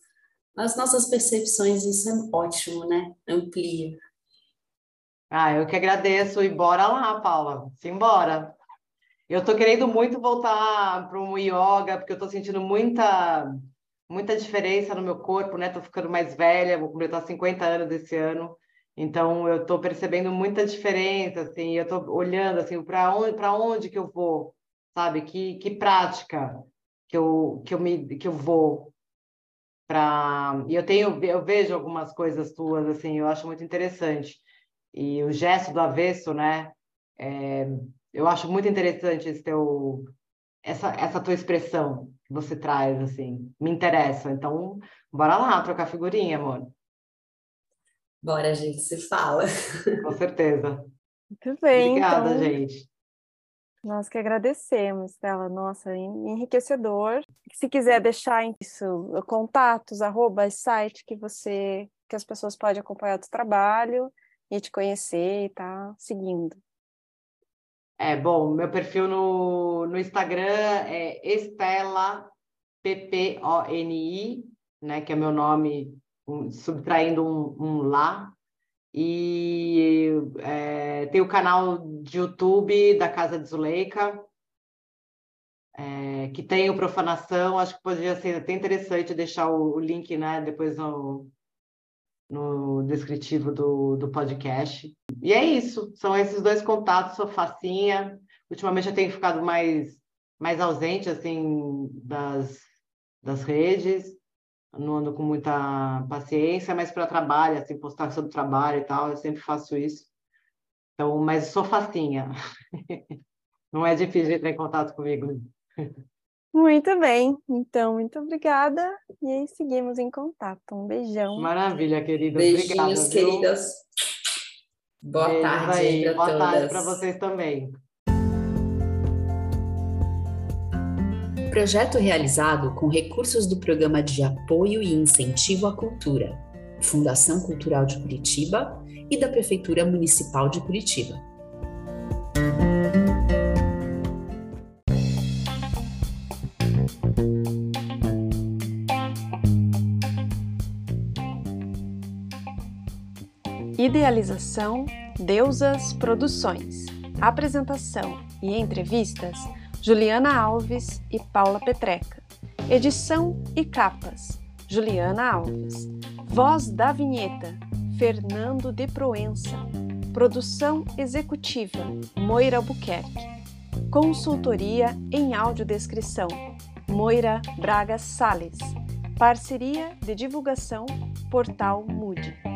as nossas percepções, isso é ótimo, né? Amplia. Ah, eu que agradeço e bora lá, Paula. Simbora. Eu tô querendo muito voltar para um yoga, porque eu tô sentindo muita muita diferença no meu corpo, né? Tô ficando mais velha, vou completar 50 anos esse ano. Então eu tô percebendo muita diferença, assim, eu tô olhando assim para onde onde que eu vou, sabe? Que que prática que eu que eu me que eu vou para eu tenho eu vejo algumas coisas tuas assim, eu acho muito interessante e o gesto do avesso, né? É, eu acho muito interessante esse teu, essa, essa tua expressão que você traz, assim, me interessa. Então, bora lá trocar figurinha, amor. Bora, a gente se fala. Com certeza. Muito bem. Obrigada, então... gente. Nós que agradecemos, Stella. Nossa, enriquecedor. Se quiser deixar isso, contatos, arroba, site que você, que as pessoas podem acompanhar o trabalho e te conhecer e tá seguindo. É, bom, meu perfil no, no Instagram é Estela P-P-O-N-I, né, que é meu nome, um, subtraindo um, um lá. E é, tem o canal de YouTube da Casa de Zuleika, é, que tem o Profanação. Acho que poderia ser até interessante deixar o, o link né, depois no, no descritivo do, do podcast. E é isso, são esses dois contatos, sou facinha. Ultimamente eu tenho ficado mais, mais ausente, assim, das, das redes, não ando com muita paciência, mas para trabalho, assim, postar sobre trabalho e tal, eu sempre faço isso. Então, mas sou facinha. não é difícil entrar em contato comigo. Muito bem, então, muito obrigada. E aí seguimos em contato. Um beijão. Maravilha, querida. Beijinhos, Obrigada, queridas. Boa Beijos tarde. Aí. Boa todas. tarde para vocês também. Projeto realizado com recursos do Programa de Apoio e Incentivo à Cultura, Fundação Cultural de Curitiba e da Prefeitura Municipal de Curitiba. Idealização Deusas Produções. Apresentação e entrevistas Juliana Alves e Paula Petreca. Edição e capas Juliana Alves. Voz da vinheta Fernando de Proença. Produção executiva Moira Albuquerque. Consultoria em audiodescrição Moira Braga Sales. Parceria de divulgação Portal Mude.